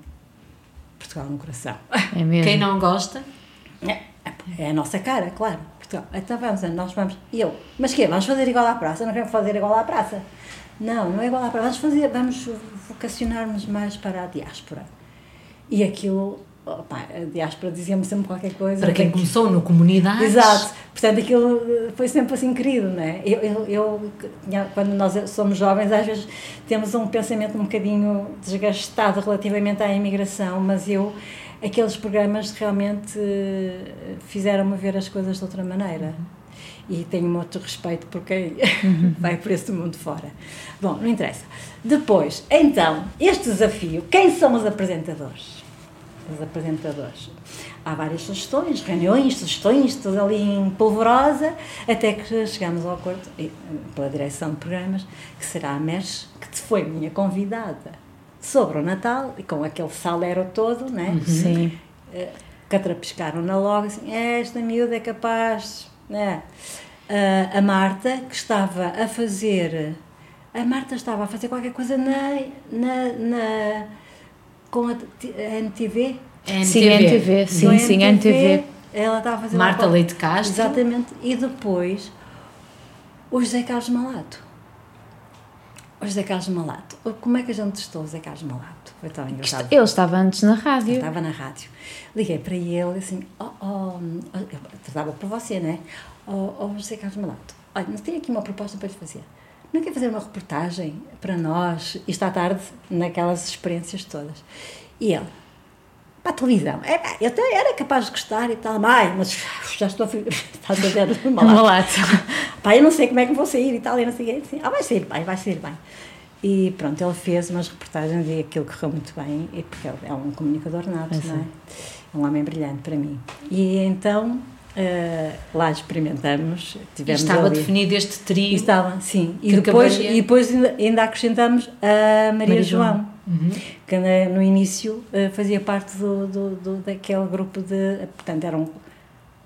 Portugal no Coração. É mesmo? Quem não gosta? É, é a nossa cara, claro. Portugal. Então vamos, nós vamos. E eu, mas que Vamos fazer igual à praça? Não queremos fazer igual à praça? Não, não é igual à praça. Vamos fazer, vamos vocacionar-nos mais para a diáspora. E aquilo, opa, a diáspora dizia-me sempre qualquer coisa. Para quem começou no comunidade. Exato. Portanto, aquilo foi sempre assim querido, não é? Eu, eu, eu, quando nós somos jovens, às vezes temos um pensamento um bocadinho desgastado relativamente à imigração, mas eu aqueles programas realmente eh, fizeram-me ver as coisas de outra maneira. E tenho muito respeito por quem vai por esse mundo fora. Bom, não interessa. Depois, então, este desafio, quem são os apresentadores? Os apresentadores. Há várias sugestões, reuniões, sugestões, tudo ali em polvorosa, até que chegamos ao acordo, pela direção de programas, que será a MES, que foi minha convidada sobre o Natal, e com aquele salero todo, né? Uhum. Sim. Uh, catrapiscaram-na logo, assim, esta miúda é capaz, né? Uh, a Marta, que estava a fazer, a Marta estava a fazer qualquer coisa na, na, na com a, a NTV. NTV. Sim, NTV, sim, sim, NTV. Ela estava a fazer Marta Leite Castro. Exatamente. E depois o José Carlos Malato o José Carlos Malato. Como é que a gente testou o José Carlos Malato? Foi tão engraçado. Ele estava antes na rádio. Ele estava na rádio. Liguei para ele assim, oh, oh, eu tratava por você, né? Oh, oh, José Carlos Malato, olha, mas tenho aqui uma proposta para lhe fazer. Não quer fazer uma reportagem para nós, isto à tarde, naquelas experiências todas? E ele, para a televisão. É, eu até era capaz de gostar e tal, mãe, mas já estou a, estás a ver o malato. Pai, eu não sei como é que vou sair e tal, e não sei assim, ah, vai sair bem, vai sair bem. E pronto, ele fez umas reportagens e aquilo correu muito bem, e porque ele é um comunicador nato, é não é? É um homem brilhante para mim. E então Uh, lá experimentamos. Tivemos e estava ali. definido este trio. estava, sim. E depois, e depois ainda, ainda acrescentamos a Maria, Maria João, João uhum. que no início uh, fazia parte do, do, do, daquele grupo de. Portanto, eram,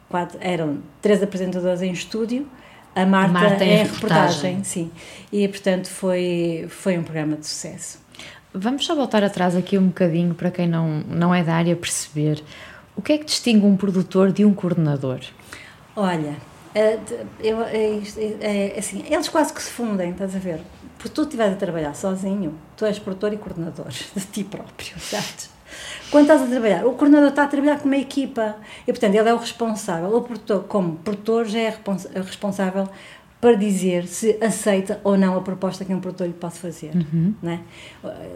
quatro, eram três apresentadores em estúdio, a Marta, Marta em, em reportagem. reportagem. Sim. E portanto foi, foi um programa de sucesso. Vamos só voltar atrás aqui um bocadinho para quem não, não é da área perceber. O que é que distingue um produtor de um coordenador? Olha, é, eu, é, é, assim, eles quase que se fundem, estás a ver? Porque tu estiveres a trabalhar sozinho, tu és produtor e coordenador de ti próprio, certo? Quando estás a trabalhar, o coordenador está a trabalhar com uma equipa e, portanto, ele é o responsável. O produtor, como produtor, já é responsável para dizer se aceita ou não a proposta que um produtor lhe pode fazer. Uhum. Né?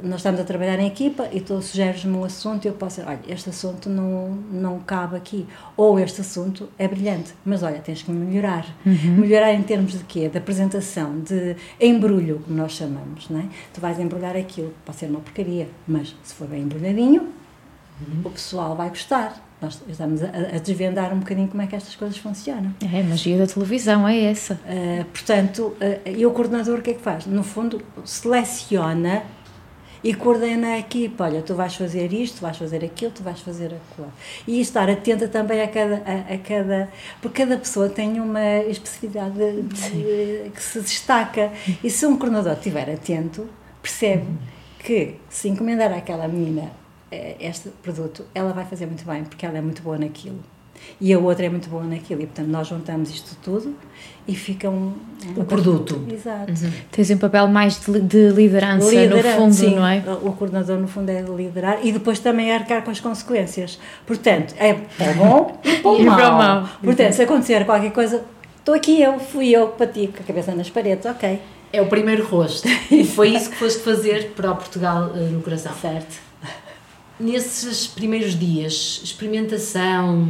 Nós estamos a trabalhar em equipa e tu sugeres-me um assunto e eu posso dizer, olha, este assunto não, não cabe aqui, ou este assunto é brilhante, mas olha, tens que melhorar. Uhum. Melhorar em termos de quê? De apresentação, de embrulho, como nós chamamos. Né? Tu vais embrulhar aquilo, pode ser uma porcaria, mas se for bem embrulhadinho, uhum. o pessoal vai gostar. Nós estamos a, a, desvendar um bocadinho como é que estas coisas funcionam. É, a magia da televisão é essa. Uh, portanto, uh, e o coordenador o que é que faz? No fundo, seleciona e coordena a equipa. Olha, tu vais fazer isto, tu vais fazer aquilo, tu vais fazer aquilo. E estar atenta também a cada, a, a cada. Porque cada pessoa tem uma especificidade de, que se destaca. E se um coordenador estiver atento, percebe uhum. que se encomendar àquela menina este produto, ela vai fazer muito bem, porque ela é muito boa naquilo. E a outra é muito boa naquilo. E, portanto, nós juntamos isto tudo e fica um... O produto. Exato. Uhum. Tens um papel mais de, de liderança, liderança, no fundo, sim. não é? O coordenador, no fundo, é liderar e depois também é arcar com as consequências. Portanto, é para bom e para o mal. mal. Portanto, se acontecer qualquer coisa, estou aqui eu, fui eu que bati com a cabeça nas paredes, ok. É o primeiro rosto. Foi isso que foste fazer para o Portugal uh, no coração. Certo nesses primeiros dias, experimentação,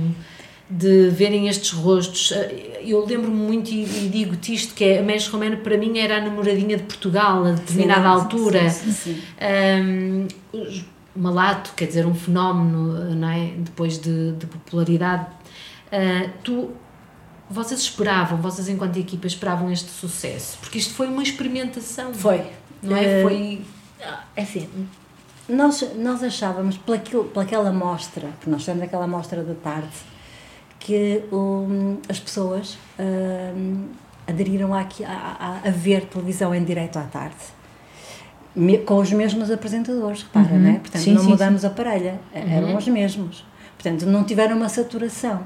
de verem estes rostos, eh, eu lembro-me muito e, e digo-te isto, que é, a Més Romana para mim era a namoradinha de Portugal a determinada sim, altura. Sim, sim, um, Malato, quer dizer, um fenómeno, não é? Depois de, de popularidade. Uh, tu vocês esperavam, vocês enquanto equipa esperavam este sucesso? Porque isto foi uma experimentação. Foi. Não é? Uh, foi. É assim, nós, nós achávamos, pelaquilo, pelaquela mostra, porque nós tivemos aquela mostra da tarde, que um, as pessoas um, aderiram a, a, a, ver televisão em direto à tarde. Com os mesmos apresentadores, repara, uhum. não é? Portanto, sim, não sim, mudamos sim. a parelha, uhum. eram os mesmos. Portanto, não tiveram uma saturação.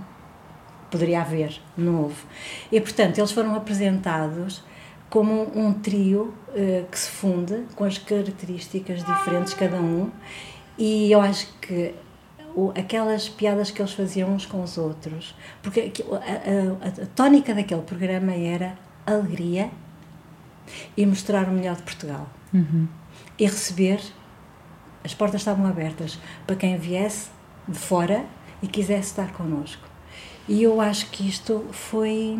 Poderia haver, não houve. E, portanto, eles foram apresentados como um trio uh, que se funde com as características diferentes cada um. E eu acho que o, aquelas piadas que eles faziam uns com os outros porque a, a, a, tónica daquele programa era alegria e mostrar o melhor de Portugal. Uhum. e receber as portas estavam abertas para quem viesse de fora e quisesse estar connosco. E eu acho que isto foi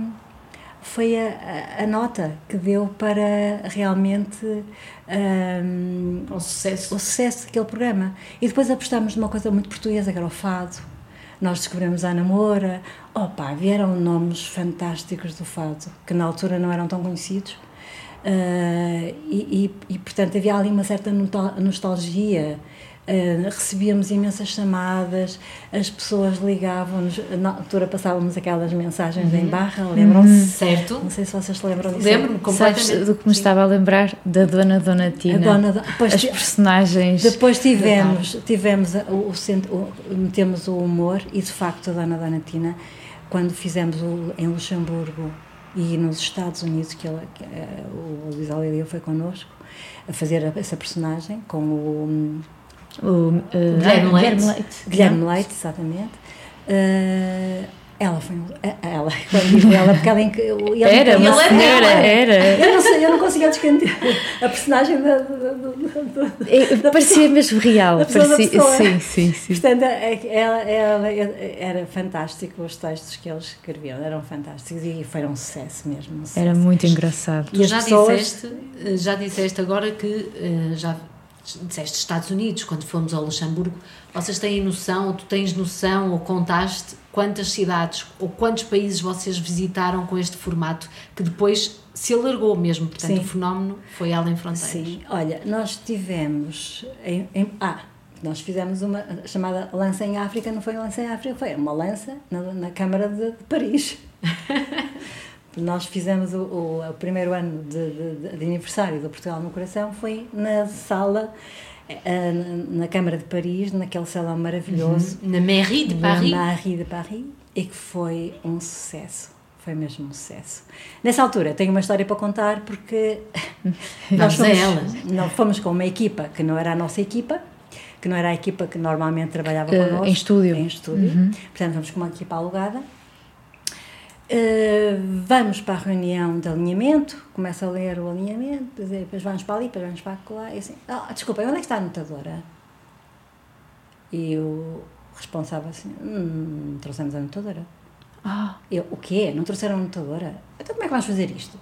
foi a, a, nota que deu para realmente um, o, sucesso. o sucesso daquele programa. E depois apostámos numa coisa muito portuguesa, que era o fado. Nós descobrimos a namora. Opa, vieram nomes fantásticos do fado, que na altura não eram tão conhecidos. Uh, e, e, e, portanto, havia ali uma certa nostalgia Uh, recebíamos imensas chamadas, as pessoas ligavam-nos, na altura passávamos aquelas mensagens uhum. em barra, lembram-se? Uhum. Certo. Não sei se vocês se lembram disso. Lembro-me completamente. Sabes do que me estava a lembrar? Da Dona Donatina. A Dona depois, As personagens. Depois tivemos, tivemos o, o, o, metemos o humor e de facto a Dona Donatina, quando fizemos o, em Luxemburgo e nos Estados Unidos, que, ela, que uh, o Luís Aurelia foi connosco, a fazer essa personagem com o o, uh, Guilherme, Leite. Leite. Guilherme Leite, exatamente. Uh, ela foi. Ela, quando digo ela, porque ela. Ele, era, uma senhora, era. Eu não, sei, eu não conseguia descrever a personagem da. da, da, da parecia mesmo real. Parecia, sim, sim, sim. Portanto, é ela, ela, era fantástico, os textos que eles escreviam eram fantásticos e foram um sucesso mesmo. Um sucesso. Era muito engraçado. Tu já, pessoas... disseste, já disseste agora que eh, já disseste Estados Unidos, quando fomos ao Luxemburgo, vocês têm noção, ou tu tens noção, ou contaste quantas cidades ou quantos países vocês visitaram com este formato que depois se alargou mesmo, portanto Sim. o fenómeno foi além fronteiras. Sim, olha, nós tivemos em, em, ah, nós fizemos uma chamada lança em África, não foi lança em África, foi uma lança na, na Câmara de, de Paris. Nós fizemos o, o, o primeiro ano de, de, de, aniversário do Portugal no Coração, foi na sala, na Câmara de Paris, naquele salão maravilhoso. Uhum. Na Mairie de Paris. Na Mairie de Paris, e que foi um sucesso. Foi mesmo um sucesso. Nessa altura, tenho uma história para contar, porque nós fomos, nós fomos com uma equipa que não era a nossa equipa, que não era a equipa que normalmente trabalhava uh, connosco. Em estúdio. Em estúdio. Uhum. Portanto, fomos com uma equipa alugada Uh, vamos para a reunião de alinhamento, começa a ler o alinhamento, depois vamos para ali, depois vamos para lá, e assim, oh, desculpa, onde é que está a anotadora? E o responsável assim, hum, trouxemos a anotadora. Ah. Eu, o quê? Não trouxeram a anotadora? Então como é que vamos fazer isto?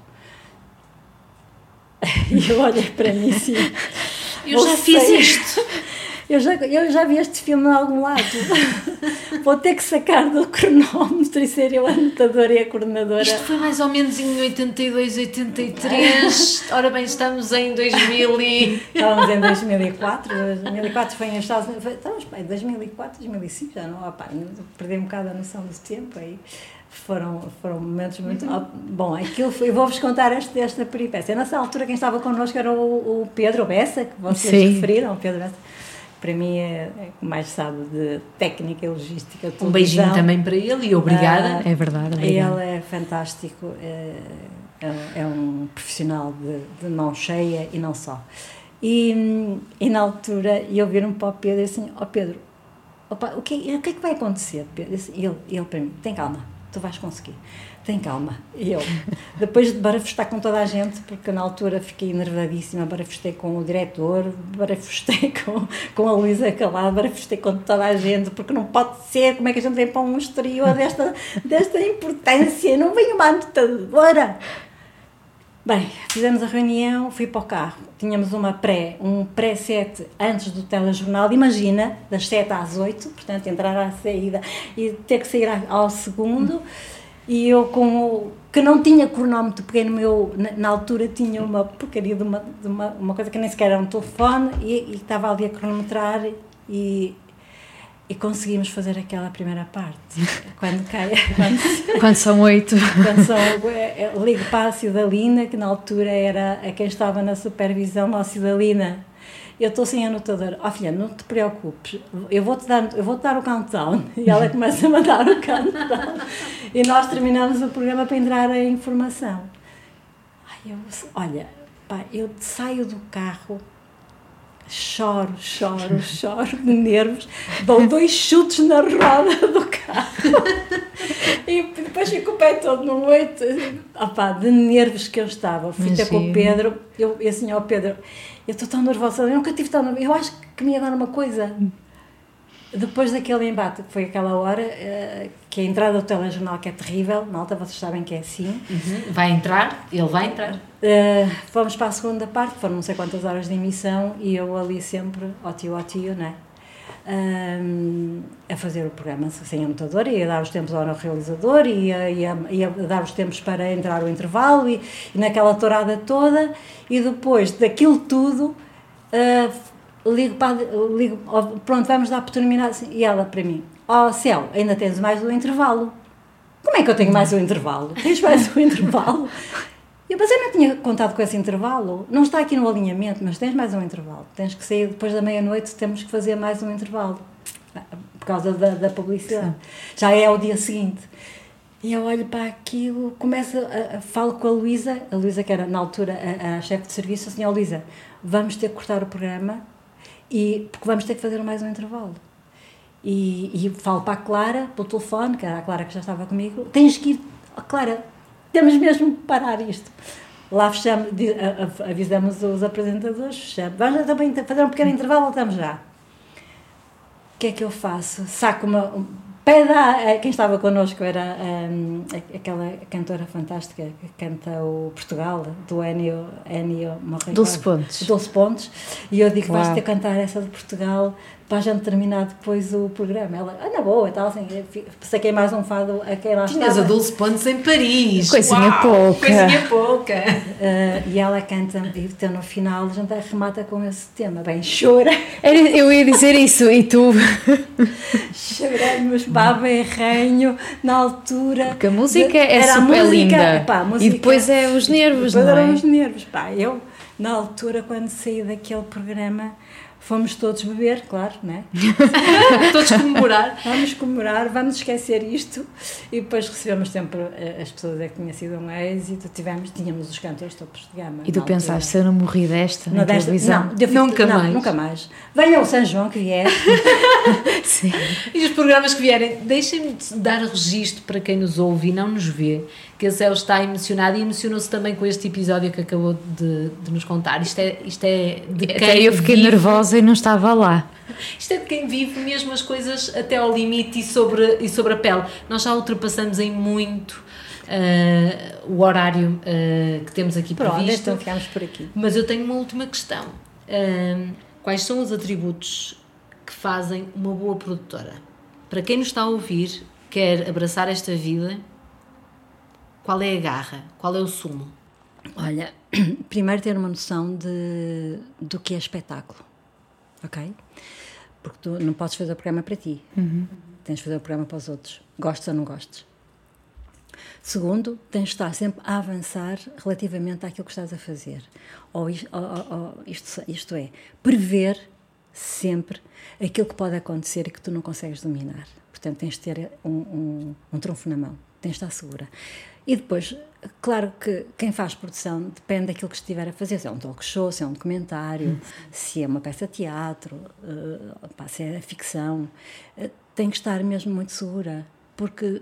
E eu olhei para mim assim, eu já fiz isto. Eu já, eu já vi este filme em algum lado. Vou ter que sacar do cronómetro e ser eu a anotadora e a coordenadora. Isto foi mais ou menos em 82, 83. Ora bem, estamos em 2000 e... Estávamos em 2004. 2004 foi em Estados Unidos. Estamos bem, 2004, 2005, já não... Opa, perdi um bocado a noção do tempo aí foram, foram momentos muito. Uhum. Bom, aquilo foi. Vou-vos contar este, esta peripécia. Nessa altura, quem estava connosco era o, o Pedro Bessa, que vocês Sim. referiram, o Pedro Bessa para mim é, é mais sabe de técnica e logística. Um beijinho também para ele e obrigada. Ah, é verdade. Obrigada. Ele é fantástico, é, é, é um profissional de, de, mão cheia e não só. E, e na altura eu viram para o Pedro assim: Ó oh Pedro, opa, o, que, o que é que vai acontecer? Pedro? Ele, ele para mim: tem calma, tu vais conseguir tem calma. Eu, depois de barafustar com toda a gente, porque na altura fiquei enervadíssima, barafustei com o diretor, barafustei com, com a Luísa Calado, barafustei com toda a gente, porque não pode ser, como é que a gente vem para um exterior desta, desta importância, não vem uma anotadora. Bem, fizemos a reunião, fui para o carro, tínhamos uma pré, um pré-7 antes do telejornal, imagina, das 7 às 8, portanto entrar à saída e ter que sair ao segundo... e eu com que não tinha cronómetro, peguei no meu, na, na, altura tinha uma porcaria de uma, de uma, uma coisa que nem sequer era um telefone e, e estava ali a cronometrar e, e conseguimos fazer aquela primeira parte. Quando cai. Quando, quando são oito. Quando são. É, é, ligo para a Cidalina, que na altura era a quem estava na supervisão, a Cidalina eu estou sem anotador. Ó oh, filha, não te preocupes, eu vou-te dar, eu vou -te dar o countdown. E ela começa a mandar o countdown. E nós terminamos o programa para entrar a informação. Ai, eu, olha, pá, eu saio do carro, choro, choro, choro de nervos, dou dois chutes na roda do carro e depois fico o pé todo no oito. Opá, de nervos que eu estava. Fui ter com o Pedro, eu, e assim, ó Pedro, eu estou tão nervosa, eu nunca tive tão nervosa. Eu acho que me ia dar uma coisa. Depois daquele embate, que foi aquela hora, uh, que a entrada do telejornal que é terrível, malta, vocês sabem que é assim. Uhum. Vai entrar, ele vai entrar. Uh, fomos para a segunda parte, foram não sei quantas horas de emissão, e eu ali sempre, ó tio, ó tio, né? Um, a fazer o programa sem anotador, ia dar os tempos ao realizador, ia, ia dar os tempos para entrar o intervalo e, e naquela tourada toda, e depois daquilo tudo, uh, ligo para. Ligo, pronto, vamos dar por terminar. Assim, e ela para mim: Ó oh, céu, ainda tens mais um intervalo. Como é que eu tenho mais um intervalo? Tens mais um intervalo? Eu, mas eu não tinha contado com esse intervalo. Não está aqui no alinhamento, mas tens mais um intervalo. Tens que sair depois da meia-noite, temos que fazer mais um intervalo. Por causa da, da publicidade. Sim. Já é o dia seguinte. E eu olho para aquilo, começo a, a falo com a Luísa, a Luísa que era na altura a, a chefe de serviço, assim, ó Luísa, vamos ter que cortar o programa e, porque vamos ter que fazer mais um intervalo. E, e falo para a Clara, pelo telefone, que era a Clara que já estava comigo, tens que ir, Clara, temos mesmo que parar isto. Lá fechamos, avisamos os apresentadores, fechamos. Vamos também fazer um pequeno intervalo, voltamos já. O que é que eu faço? Saco uma. Pede a, quem estava connosco era um, aquela cantora fantástica que canta o Portugal, do Ennio, Ennio Dulce Pontes. Dulce Pontes. E eu digo, vais ter cantar essa de Portugal para a gente terminar depois o programa. Ela, ah, na boa, tal, assim, saquei mais um fado a quem lá estava. Tinhas a Dulce Pontes em Paris. Coisinha Uau, pouca. Coisinha pouca. Uh, e ela canta, e então no final a gente remata com esse tema, bem, chora. Eu ia dizer isso, e tu? Choramos, baba e ranho, na altura. Porque a música de, é super música, linda. Pá, música, e depois é os nervos, depois não é? eram os nervos, pá, eu, na altura, quando saí daquele programa Fomos todos beber, claro, né? todos comemorar. Vamos comemorar, vamos esquecer isto. E depois recebemos sempre eh, as pessoas é que tinha sido um êxito, tivemos, tínhamos os cantores topos de gama. E tu pensaste, se eu não morri desta, na desta, televisão? Não, nunca não, mais. Nunca mais. Venha o São João que vier. Sim. E os programas que vierem, deixem-me dar registro para quem nos ouve e não nos vê que a Céu está emocionada e emocionou-se também com este episódio que acabou de, de, nos contar. Isto é, isto é de quem. Até eu fiquei vive, nervosa e não estava lá. Isto é de quem vive mesmo as coisas até ao limite e sobre, e sobre a pele. Nós já ultrapassamos em muito. Uh, o horário uh, que temos aqui Pronto, previsto. então ficamos por aqui. Mas eu tenho uma última questão. Uh, quais são os atributos que fazem uma boa produtora? Para quem nos está a ouvir, quer abraçar esta vida, qual é a garra? Qual é o sumo? Olha, primeiro ter uma noção de, do que é espetáculo, ok? Porque tu não podes fazer o programa para ti, uhum. tens de fazer o programa para os outros, gostes ou não gostes. Segundo, tens de estar sempre a avançar relativamente àquilo que estás a fazer. Ou, isto, ou, ou isto, isto é, prever sempre aquilo que pode acontecer e que tu não consegues dominar. Portanto, tens de ter um, um, um trunfo na mão, tens de estar segura. E depois, claro que quem faz produção depende daquilo que estiver a fazer, se é um talk show, se é um documentário, se é uma peça de teatro, pá, se é ficção, uh, tem que estar mesmo muito segura, porque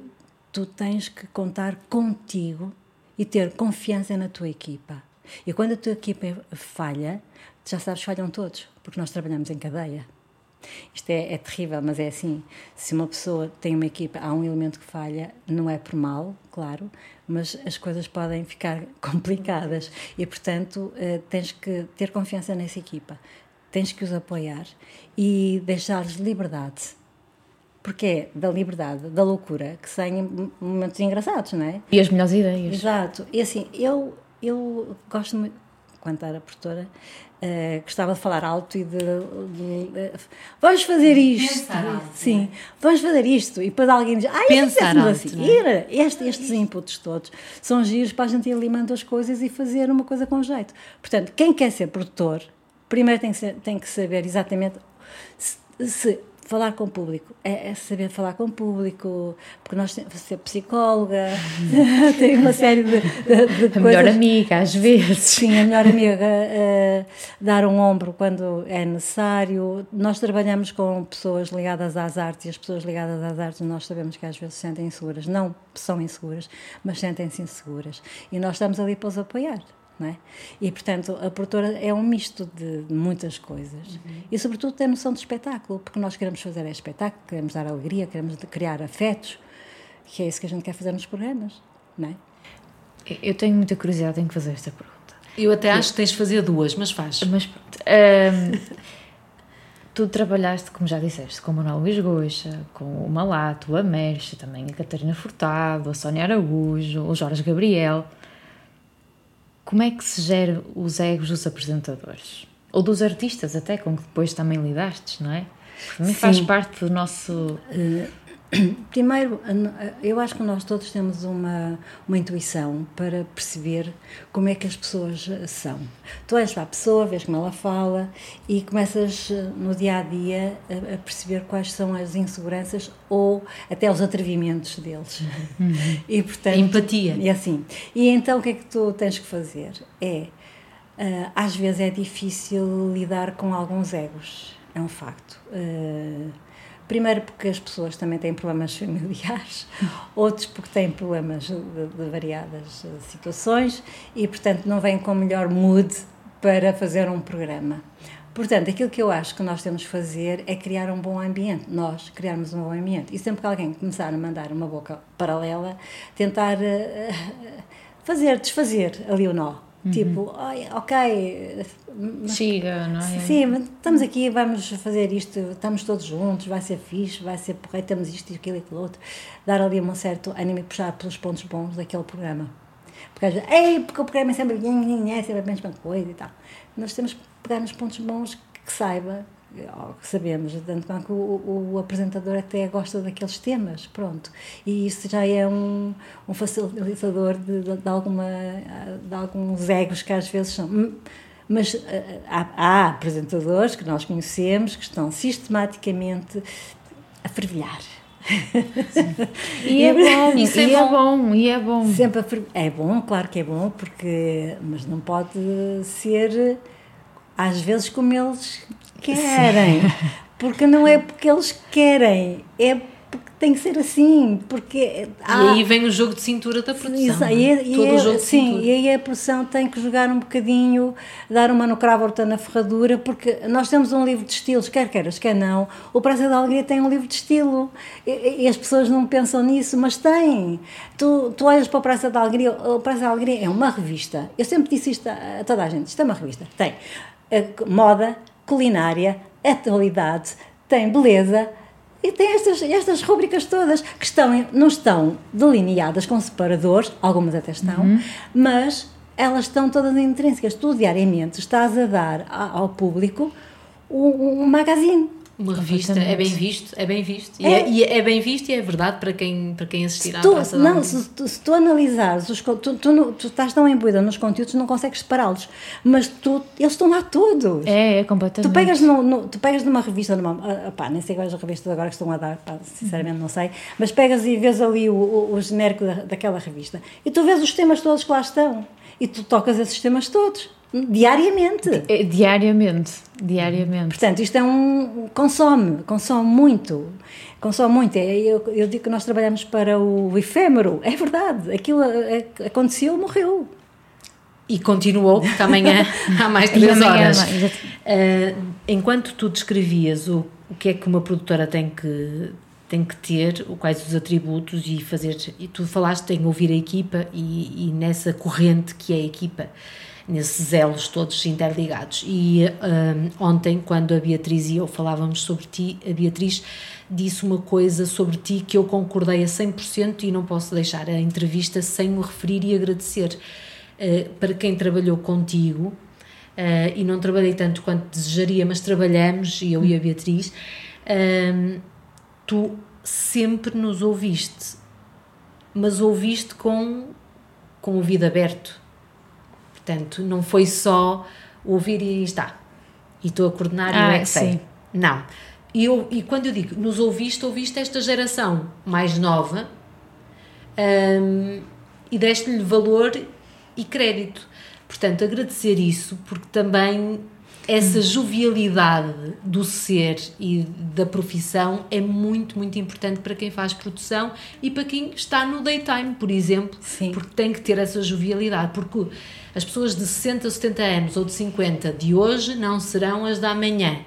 tu tens que contar contigo e ter confiança na tua equipa. E quando a tua equipa falha, já sabes, falham todos, porque nós trabalhamos em cadeia. Isto é, é, terrível, mas é assim. Se uma pessoa tem uma equipa, há um elemento que falha, não é por mal, claro, mas as coisas podem ficar complicadas e, portanto, eh, tens que ter confiança nessa equipa, tens que os apoiar e deixar-lhes liberdade. porque é da liberdade, da loucura, que saem momentos engraçados, não é? E as melhores ideias. Exato. E assim, eu, eu gosto muito, quando era professora, Uh, gostava de falar alto e de, de, de vamos fazer isto. alto, sim é? vamos fazer isto. E depois alguém diz ah, pensar alto, assim. é? este, estes inputs todos são giros para a gente ir limando as coisas e fazer uma coisa com jeito. Portanto quem quer ser produtor primeiro tem que, ser, tem que saber exatamente se, se falar com o público, é, é, saber falar com o público, porque nós temos ser psicóloga, tem uma série de, de, de a coisas. melhor amiga, às vezes. Sim, a melhor amiga, uh, dar um ombro quando é necessário. Nós trabalhamos com pessoas ligadas às artes e as pessoas ligadas às artes nós sabemos que às vezes se sentem inseguras. Não são inseguras, mas sentem-se inseguras. E nós estamos ali para os apoiar. É? E, portanto, a produtora é um misto de muitas coisas. Uhum. E, sobretudo, tem noção de espetáculo, porque nós queremos fazer é espetáculo, queremos dar alegria, queremos criar afetos, que é isso que a gente quer fazer nos programas, não é? Eu tenho muita curiosidade em fazer esta pergunta. Eu até acho que tens de fazer duas, mas faz. Mas pronto. Um, tu trabalhaste, como já disseste, com o Manuel Luís Goxa, com o Malato, a Mercha, também a Catarina Furtado, a Sónia Araújo, o Jorge Gabriel. Como é que se gera os egos dos apresentadores? Ou dos artistas, até, com que depois também lidastes, não é? Também faz parte do nosso. Uh, primeiro, eu acho que nós todos temos uma, uma intuição para perceber como é que as pessoas eh, são. Tu és para a pessoa, vês como ela fala e começas eh, no dia a dia a, a perceber quais são as inseguranças ou até os atrevimentos deles. Uhum. E, portanto, empatia. É assim. E então o que é que tu tens que fazer? É, uh, às vezes é difícil lidar com alguns egos, é um facto. Uh, Primeiro porque as pessoas também têm problemas familiares, outros porque têm problemas de, de variadas eh, situações e, portanto, não vêm com o melhor mood para fazer um programa. Portanto, aquilo que eu acho que nós temos que fazer é criar um bom ambiente, nós criarmos um bom ambiente. E sempre que alguém começar a mandar uma boca paralela, tentar uh, fazer, desfazer ali o nó. Uhum. Tipo, ok. Siga, não é? Sim, estamos aqui, vamos fazer isto, estamos todos juntos, vai ser fixe, vai ser porreiro, temos isto e aquilo e aquilo outro. Dar ali um certo ânimo e puxar pelos pontos bons daquele programa. Porque às vezes, ei, porque o programa é sempre, é sempre a mesma coisa e tal. Nós temos que pegar nos pontos bons que saiba que sabemos, tanto que o, o, apresentador até gosta daqueles temas, pronto. E isso já é um, um facilitador de, de, de, alguma, de alguns egos que às vezes são. Hum, mas eh, há, há apresentadores que nós conhecemos que estão sistematicamente a fervilhar. E é bom, Isso é e é, bom. bom. e é bom. Sempre é bom, claro que é bom, porque mas não pode ser às vezes como eles querem. Sim. Porque não é porque eles querem, é porque tem que ser assim. Porque há... E aí vem o jogo de cintura da produção. Isso, é? e, e Todo é, o jogo de sim, cintura. e aí a produção tem que jogar um bocadinho, dar uma no cravo horta na ferradura, porque nós temos um livro de estilos, quer queiras, quer não. O Praça da Alegria tem um livro de estilo. E, e, as pessoas não pensam nisso, mas tem. Tu, tu olhas para o Praça da Alegria, o Praça da Alegria é uma revista. Eu sempre disse isto a, a toda a gente: isto é uma revista. Tem moda, culinária, atualidade, tem beleza e tem estas, estas rubricas todas que estão, não estão delineadas com separadores, algumas até estão, uhum. mas elas estão todas intrínsecas. Tu diariamente estás a dar ao público um, um magazine uma revista. É bem visto, é bem visto. E é, é, e é, bem visto e é verdade para quem, para quem assistir à tu, Praça Não, se tu, se tu analisares, os, tu, tu, tu, estás tão imbuída nos conteúdos não consegues separá-los, mas tu, eles estão lá todos. É, é completamente. Tu pegas, no, no, tu pegas numa revista, numa, ah, pá, nem sei quais as revistas agora que estão a dar, pá, sinceramente não sei, mas pegas e vês ali o, o, o genérico da, daquela revista. E tu vês os temas todos que lá estão. E tu tocas esses temas todos diariamente. Di diariamente, diariamente. Portanto, isto é um consome, consome muito, consome muito. É, eu, eu digo que nós trabalhamos para o efêmero, é verdade. Aquilo é, aconteceu, morreu. E continuou, porque amanhã há mais três horas. Uh, enquanto tu descrevias o, o que é que uma produtora tem que tem que ter quais os atributos e fazer e tu falaste em ouvir a equipa e, e nessa corrente que é a equipa nesses elos todos interligados. E um, ontem, quando a Beatriz e eu falávamos sobre ti, a Beatriz disse uma coisa sobre ti que eu concordei a 100% e não posso deixar a entrevista sem me referir e agradecer. Uh, para quem trabalhou contigo, uh, e não trabalhei tanto quanto desejaria, mas trabalhamos, eu e a Beatriz, uh, tu sempre nos ouviste, mas ouviste com, com o ouvido aberto. Portanto, não foi só ouvir e está. E estou a coordenar ah, e eu é que sei. Não. E, eu, e quando eu digo nos ouviste, ouviste esta geração mais nova um, e deste-lhe valor e crédito. Portanto, agradecer isso, porque também essa jovialidade do ser e da profissão é muito, muito importante para quem faz produção e para quem está no daytime, por exemplo, Sim. porque tem que ter essa jovialidade, porque as pessoas de 60, 70 anos ou de 50 de hoje não serão as da amanhã,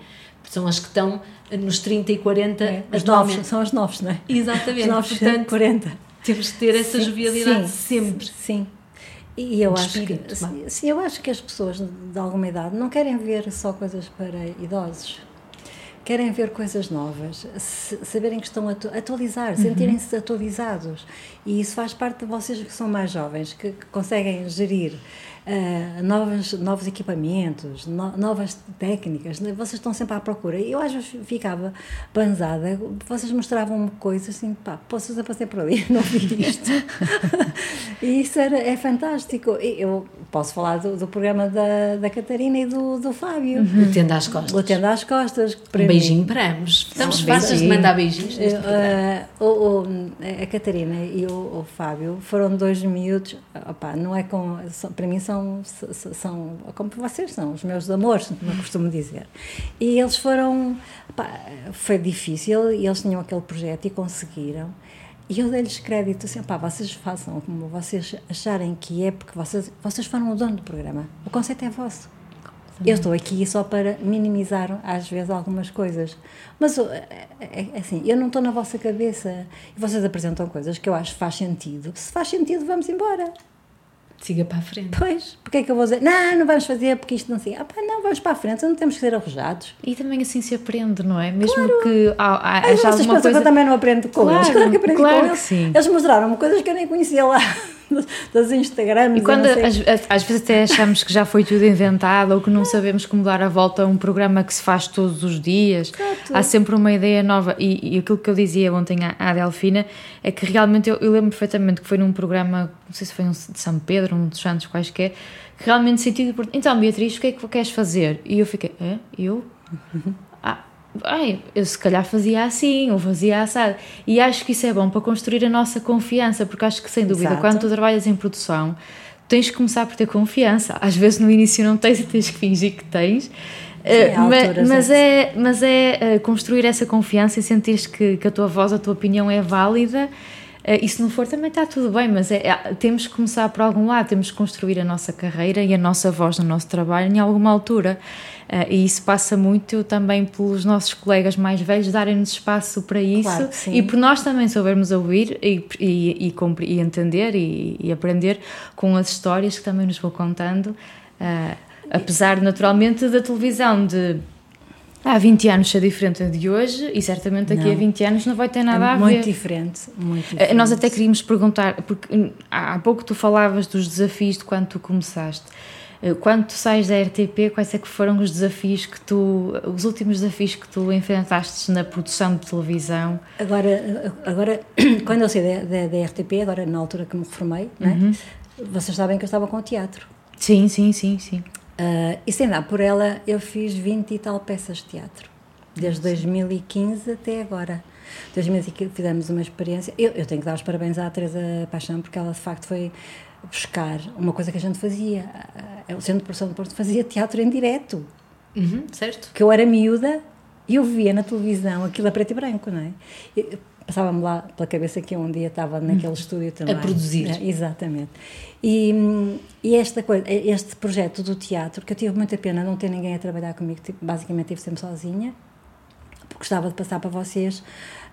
são as que estão nos 30 e 40 é, as novos, são as novos, não é? Exatamente. Os novos Portanto, 40. Temos que ter essa sim, jovialidade sim, sempre. Sim. E eu acho que sim, eu acho que as pessoas de alguma idade não querem ver só coisas para idosos. Querem ver coisas novas, saberem que estão a atualizar, uhum. sentirem-se atualizados. E isso faz parte de vocês que são mais jovens, que, que conseguem gerir uh, novos, novos equipamentos, no, novas técnicas, né? vocês estão sempre à procura. Eu às vezes ficava banzada, vocês mostravam-me coisas assim, pá, posso eu passei por ali, não vi isto. e isso era, é fantástico. Eu posso falar do, do programa da, da Catarina e do, do Fábio. Uhum. O Tendo às Costas. O Tendo às Costas. um beijinho para ambos. Estamos fartas de mandar beijinhos uh, o, o, A Catarina e o, o Fábio foram dois miúdos, opa, não é com, para mim são são, são como vocês são, os meus amores, como eu costumo dizer. E eles foram, pá, foi difícil, e eles tinham aquele projeto e conseguiram. E eu dei-lhes crédito assim, pá, vocês façam como vocês acharem que é, porque vocês, vocês foram o dono do programa. O conceito é vosso. Eu estou aqui só para minimizar, às vezes, algumas coisas. Mas, é, é, é assim, eu não estou na vossa cabeça. E vocês apresentam coisas que eu acho que faz sentido. Se faz sentido, vamos embora. Siga para a frente. Pois, porque é que eu vou dizer, não, não vamos fazer porque isto não sei. Ah, pá, não, vamos para a frente, não temos que ser arrojados. E também assim se aprende, não é? Mesmo claro. que há, há, haja alguma coisa... que eu também não aprendo com claro, eles. Claro que aprendi claro com eles. Sim. Eles mostraram-me coisas que eu nem conhecia lá. das Instagrams. E quando às, às, vezes até achamos que já foi tudo inventado ou que não sabemos como dar a volta a um programa que se faz todos os dias, Exato. há sempre uma ideia nova. E, e, aquilo que eu dizia ontem à, à Delfina é que realmente eu, eu, lembro perfeitamente que foi num programa, não sei se foi um de São Pedro, um dos Santos quaisquer, que realmente senti. Então, Beatriz, o que é que queres fazer? E eu fiquei, é? Eu? Ai, eu se calhar fazia assim, ou fazia assado. E acho que isso é bom para construir a nossa confiança, porque acho que, sem dúvida, Exato. quando tu trabalhas em produção, tens que começar por ter confiança. Às vezes no início não tens e tens que fingir que tens. Sim, uh, mas, mas, é, mas é uh, construir essa confiança e sentir que, que a tua voz, a tua opinião é válida. Uh, e se não for, também está tudo bem, mas é, é, temos que começar por algum lado, temos que construir a nossa carreira e a nossa voz no nosso trabalho em alguma altura. Uh, e isso passa muito também pelos nossos colegas mais velhos darem-nos espaço para isso claro e por nós também soubermos ouvir e, e, e, e entender e, e, aprender com as histórias que também nos vão contando. Uh, apesar, naturalmente, da televisão de há 20 anos ser diferente de hoje e certamente daqui não. a 20 anos não vai ter nada é a ver. Muito diferente, muito ah, diferente. Nós até queríamos perguntar, porque há pouco tu falavas dos desafios de quando tu começaste. Eh, quando tu sais da RTP, quais é que foram os desafios que tu, os últimos desafios que tu enfrentaste na produção de televisão? Agora, agora quando eu saí da, da, da RTP, agora na altura que me reformei, é? uhum. né? vocês sabem que eu estava com o teatro. Sim, sim, sim, sim. Uh, e sem dar por ela, eu fiz 20 e tal peças de teatro, desde 2015 até agora. 2015 fizemos uma experiência. Eu, eu tenho que dar os parabéns à Teresa Paixão, porque ela de facto foi buscar uma coisa que a gente fazia. O Centro de Produção de Porto fazia teatro em direto. Uhum, certo. Que eu era miúda e eu via na televisão aquilo a preto e branco, não é? Passava-me lá pela cabeça que eu um dia estava naquele uhum. estúdio também. A produzir. É, exatamente. E, e, esta coisa, este projeto do teatro, que eu tive muita pena não ter ninguém a trabalhar comigo, tipo, basicamente estive sempre sozinha, gostava de passar para vocês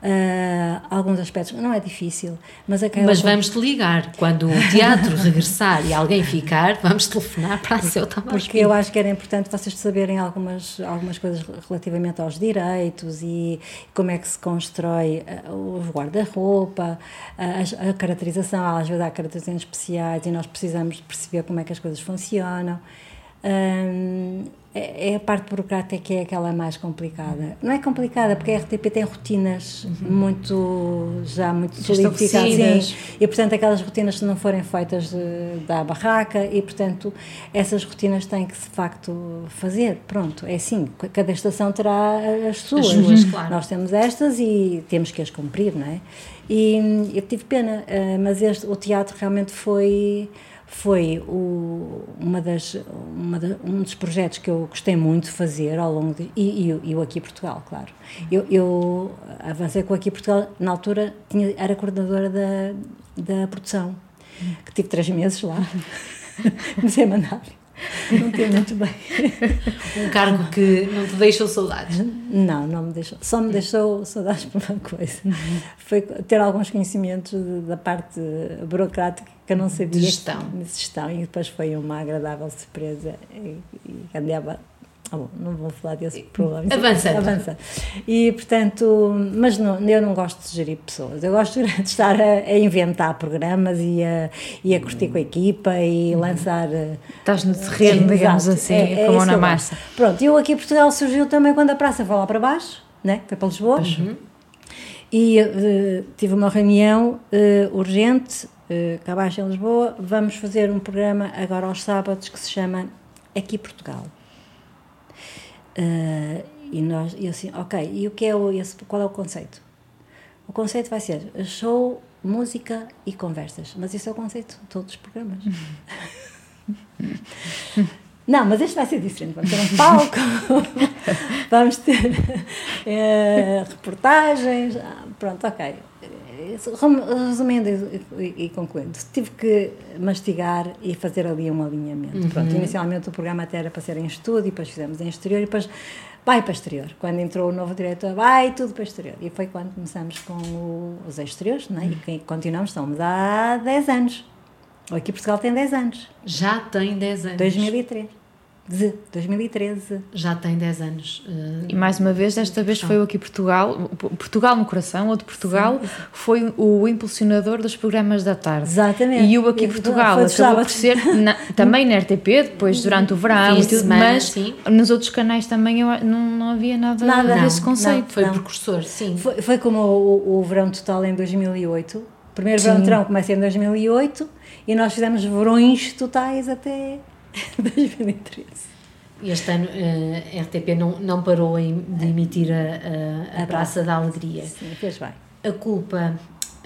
uh, alguns aspectos. Não é difícil, mas aquela. Mas vamos te ligar. Quando o teatro regressar e alguém ficar, vamos telefonar para a seu Porque eu acho que era importante vocês saberem algumas, algumas coisas relativamente aos direitos e como é que se constrói uh, os guarda-roupa, a, a, caracterização, às vezes há caracterizações especiais e nós precisamos perceber como é que as coisas funcionam. Um, é, é a parte burocrática que é aquela mais complicada. Não é complicada, porque a RTP tem rotinas uhum. muito, já muito solidificadas. E, portanto, aquelas rotinas, se não forem feitas eh, da barraca, e, portanto, essas rotinas têm que, de facto, fazer. Pronto, é assim, cada estação terá as suas. As suas claro. Nós temos estas e temos que as cumprir, não é? E eu tive pena, eh, mas este, o teatro realmente foi foi o, uma das, uma de, um dos projetos que eu gostei muito de fazer ao longo de, e, e, e o Aqui Portugal, claro. Eu, eu avancei com o Aqui Portugal, na altura tinha, era coordenadora da, da produção, que tive três meses lá, comecei a mandar. Não tem muito bem. Um cargo que não te deixou saudades? Não, não me deixou. Só me deixou saudades por uma coisa. Foi ter alguns conhecimentos da parte burocrática que eu não sabia. De gestão. De gestão. E depois foi uma agradável surpresa. E, e andava ah, bom, não vou falar desse problema. Avança. Avança. E, portanto, mas não, eu não gosto de gerir pessoas. Eu gosto de estar a, a inventar programas e a, e a curtir com a equipa e uhum. lançar. Eh, Estás no terreno, digamos assim, é, é como na massa. Pronto, eu aqui em Portugal surgiu também quando a praça foi lá para baixo, né? foi para Lisboa. Uhum. E uh, tive uma reunião uh, urgente, uh, cá abaixo em Lisboa. Vamos fazer um programa agora aos sábados que se chama Aqui Portugal. Uh, e nós, e assim, ok, e o que é o, esse, qual é o conceito? O conceito vai ser show, música e conversas. Mas isso é o conceito de todos os programas. Não, mas este vai ser diferente. Vamos ter um palco, vamos ter uh, reportagens. Ah, pronto, ok. Resumindo e, e, concluindo, tive que mastigar e fazer ali um alinhamento. Uhum. Pronto, inicialmente o programa até era para ser em estúdio, depois fizemos em exterior e depois vai para exterior. Quando entrou o novo diretor, vai tudo para exterior. E foi quando começamos com o, os exteriores, não é? Uhum. e continuamos, estamos há 10 anos. Aqui Portugal tem 10 anos. Já tem 10 anos. 2003 de 2013. Já tem 10 anos. Uh, e mais uma vez, desta vez foi o Aqui Portugal, Portugal no Coração, ou de Portugal, sim, sim. foi o impulsionador dos programas da tarde. Exatamente. E o Aqui Portugal acabou por ser na, também na RTP, depois durante o verão, tudo, semana, mas sim. nos outros canais também eu, não, não havia nada, nada desse conceito. Não, foi não. precursor, sim. Foi, foi como o, o, Verão Total em 2008. O primeiro Verão Verão começa em 2008 e nós fizemos verões totais até 2013. Este ano a RTP não, não parou em, de emitir a, a, a Praça da Alegria. Sim, fez bem. A culpa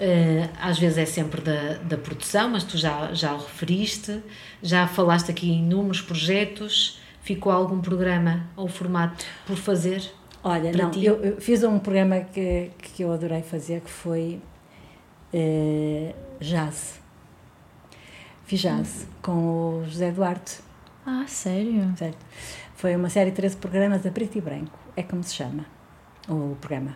uh, às vezes é sempre da, da produção, mas tu já, já o referiste, já falaste aqui em inúmeros projetos. Ficou algum programa ou formato por fazer? Olha, não, eu, eu, fiz um programa que, que eu adorei fazer que foi uh, Jazz Fiz jazz com o José Duarte. Ah, sério? Foi uma série de 13 programas a preto e branco, é como se chama o programa.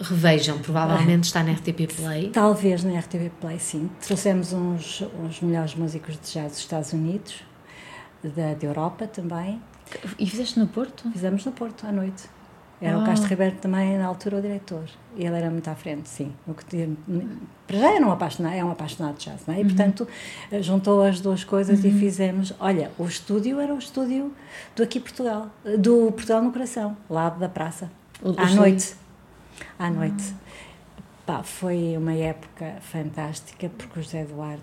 Revejam, provavelmente está na RTP Play. Talvez na RTP Play, sim. Trouxemos uns, uns melhores músicos de jazz dos Estados Unidos, da, da Europa também. E fizeste no Porto? Fizemos no Porto, à noite. Era ah. o Castro Ribeiro também, na altura, o diretor. E ele era muito à frente, sim. Que, para já era um apaixonado, é um apaixonado de jazz, não é? E, uhum. portanto, juntou as duas coisas uhum. e fizemos... Olha, o estúdio era o estúdio do Aqui Portugal, do Portugal no Coração, lá da praça, o, à o noite. À noite. Pá, foi uma época fantástica, porque o José Eduardo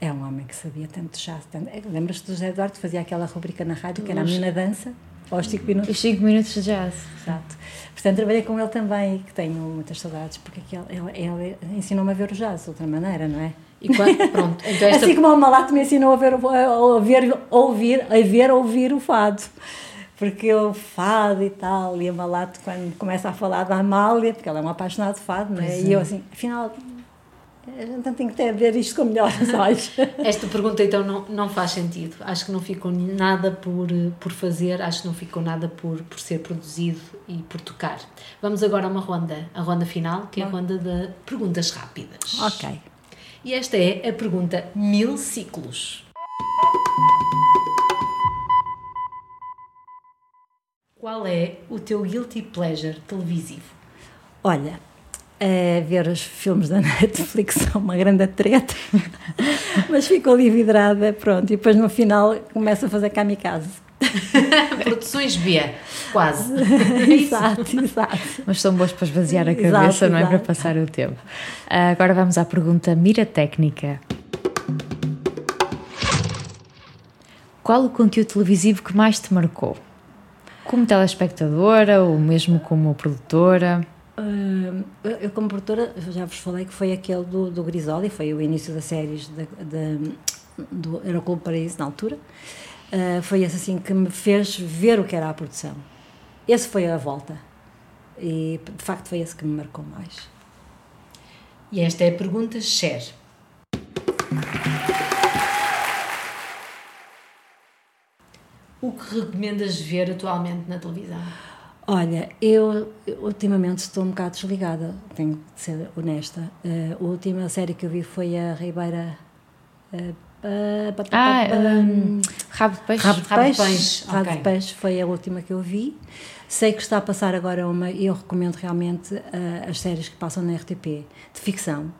é um homem que sabia tanto de jazz. Tanto... Lembras-te do José Eduardo que fazia aquela rubrica na rádio, que era a Menina Dança? Aos 5 minutos. Os 5 minutos de jazz. Exato. Portanto, trabalhei com ele também, que tenho muitas saudades, porque ele, ele, ele ensinou-me a ver o jazz de outra maneira, não é? Quando, pronto, então esta... Assim como o Malato me ensinou a ver, a ver, ouvir, a ver, ouvir o fado. Porque o fado e tal, e a Malato, quando começa a falar da Amália, porque ela é uma apaixonada de fado, não é? E eu assim, afinal, a gente tem que ter, ver isto com melhores olhos. Esta pergunta então não, não faz sentido. Acho que não ficou nada por, por fazer, acho que não ficou nada por, por ser produzido e por tocar. Vamos agora a uma ronda, a ronda final, que é a ronda de perguntas rápidas. Ok. E esta é a pergunta Mil Ciclos. Qual é o teu guilty pleasure televisivo? Olha, é ver os filmes da Netflix são uma grande treta, mas fico ali vidrada, pronto, e depois no final começo a fazer kamikaze. Produções B, quase. exato, exato. Mas são boas para esvaziar a cabeça, exato, não é? Exato. Para passar o tempo. Uh, agora vamos à pergunta mira técnica. Qual o conteúdo televisivo que mais te marcou? Como telespectadora ou mesmo como produtora? Uh, eu, como produtora, já vos falei que foi aquele do, do Grisoli, foi o início das séries de, de, do Aeroclube Paraíso na altura. Uh, foi esse assim que me fez ver o que era a produção. Esse foi a volta. E de facto foi esse que me marcou mais. E esta é a pergunta Cher. O que recomendas ver atualmente na televisão? Olha, eu ultimamente estou um bocado desligada, tenho de ser honesta. Uh, a última série que eu vi foi a Ribeira. Uh, ah, um, Rabo de Peixe. Rabo de Peixe. Rabo de Peixe, Rabo okay. de Peixe foi a última que eu vi. Sei que está a passar agora uma, e eu recomendo realmente uh, as séries que passam na RTP, de ficção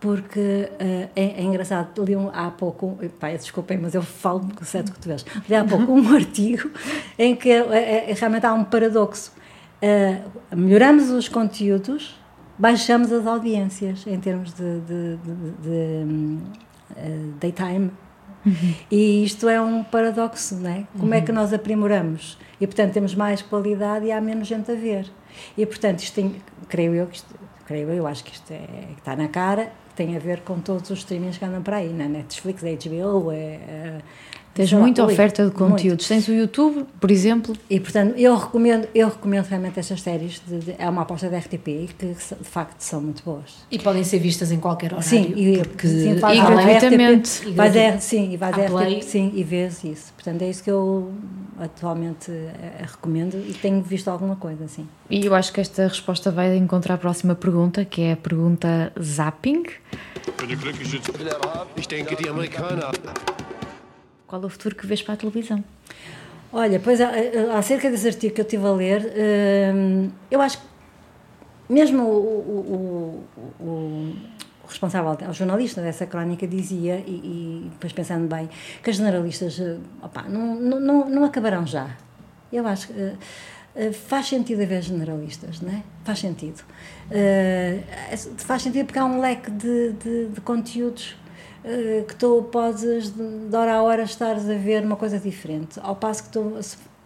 porque uh, é, é, engraçado, li um, há pouco, pá, desculpem, mas eu falo com sete cotovelos, li há pouco um artigo em que é, é, realmente há um paradoxo. Uh, melhoramos os conteúdos, baixamos as audiências em termos de, de, de, de daytime. Uhum. E isto é um paradoxo, não é? Como uhum. é que nós aprimoramos? E portanto temos mais qualidade e há menos gente a ver. E portanto, isto tem, creio eu, isto, creio eu, acho que isto é, está na cara, tem a ver com todos os streamings que andam para aí, na né? Netflix, HBO, é, Tens muita oferta de conteúdos. Muito. Tens o YouTube, por exemplo. E, portanto, eu recomendo, eu recomendo realmente estas séries. De, de, é uma aposta da RTP que, de facto, são muito boas. E podem ser vistas em qualquer horário. Sim, e, porque, sim, faz e gratuitamente. RTP, vais a, sim, e vais a RTP, sim, e vês isso. Portanto, é isso que eu atualmente uh, recomendo e tenho visto alguma coisa, assim. E eu acho que esta resposta vai encontrar a próxima pergunta, que é a pergunta zapping. Ich denke, die Amerikaner qual é o futuro que vês para a televisão? Olha, pois acerca desse artigo que eu estive a ler, hum, eu acho que mesmo o, o, o, o responsável, o jornalista dessa crónica dizia, e, e, depois pensando bem, que as generalistas eh, opa, não, não, não acabarão já. Eu acho que uh, faz sentido haver generalistas, não é? Faz sentido. Uh, faz sentido porque há um leque de, de, de conteúdos eh, que tu podes de hora a hora estares a ver uma coisa diferente. Ao passo que tu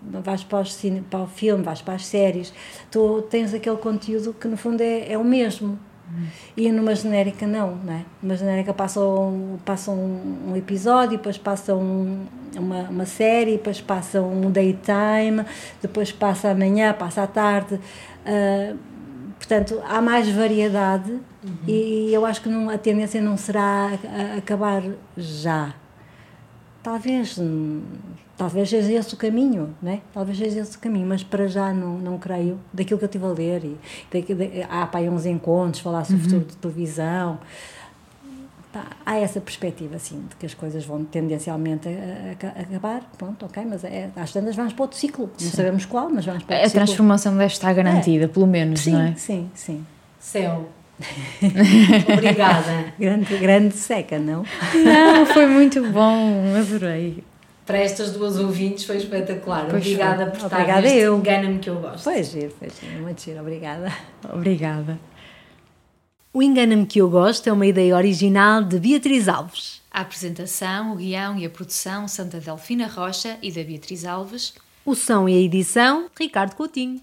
vais para, cine, para o filme, vais para as séries, tu tens aquele conteúdo que no fundo é, é o mesmo. E numa genérica não, não é? Numa genérica passa um, passa um episódio, depois passa um, uma, uma série, depois passa um daytime, depois passa amanhã, passa à tarde. Uh, Portanto, há mais variedade uhum. e eu acho que não, a tendência não será a, a acabar já. Talvez, talvez seja esse o caminho, né? Talvez seja esse o caminho, mas para já não, não creio. Daquilo que eu estive a ler, e daqui, de, há aí uns encontros, falar sobre uhum. o futuro de televisão Há essa perspectiva, assim, de que as coisas vão tendencialmente a, a, a acabar, pronto, ok, mas é, às tantas vamos para outro ciclo, não sim. sabemos qual, mas vamos para outro A ciclo. transformação deve estar garantida, é. pelo menos, sim, não é? Sim, sim. Céu. Obrigada. grande, grande seca, não? Não, foi muito bom, adorei. Para estas duas ouvintes foi espetacular. Pois obrigada foi. por estar obrigada eu. Engana-me que eu gosto. Foi giro, foi giro, muito giro, obrigada. Obrigada. O Engana-me que eu gosto é uma ideia original de Beatriz Alves. A apresentação, o guião e a produção são da Delfina Rocha e da Beatriz Alves. O som e a edição, Ricardo Coutinho.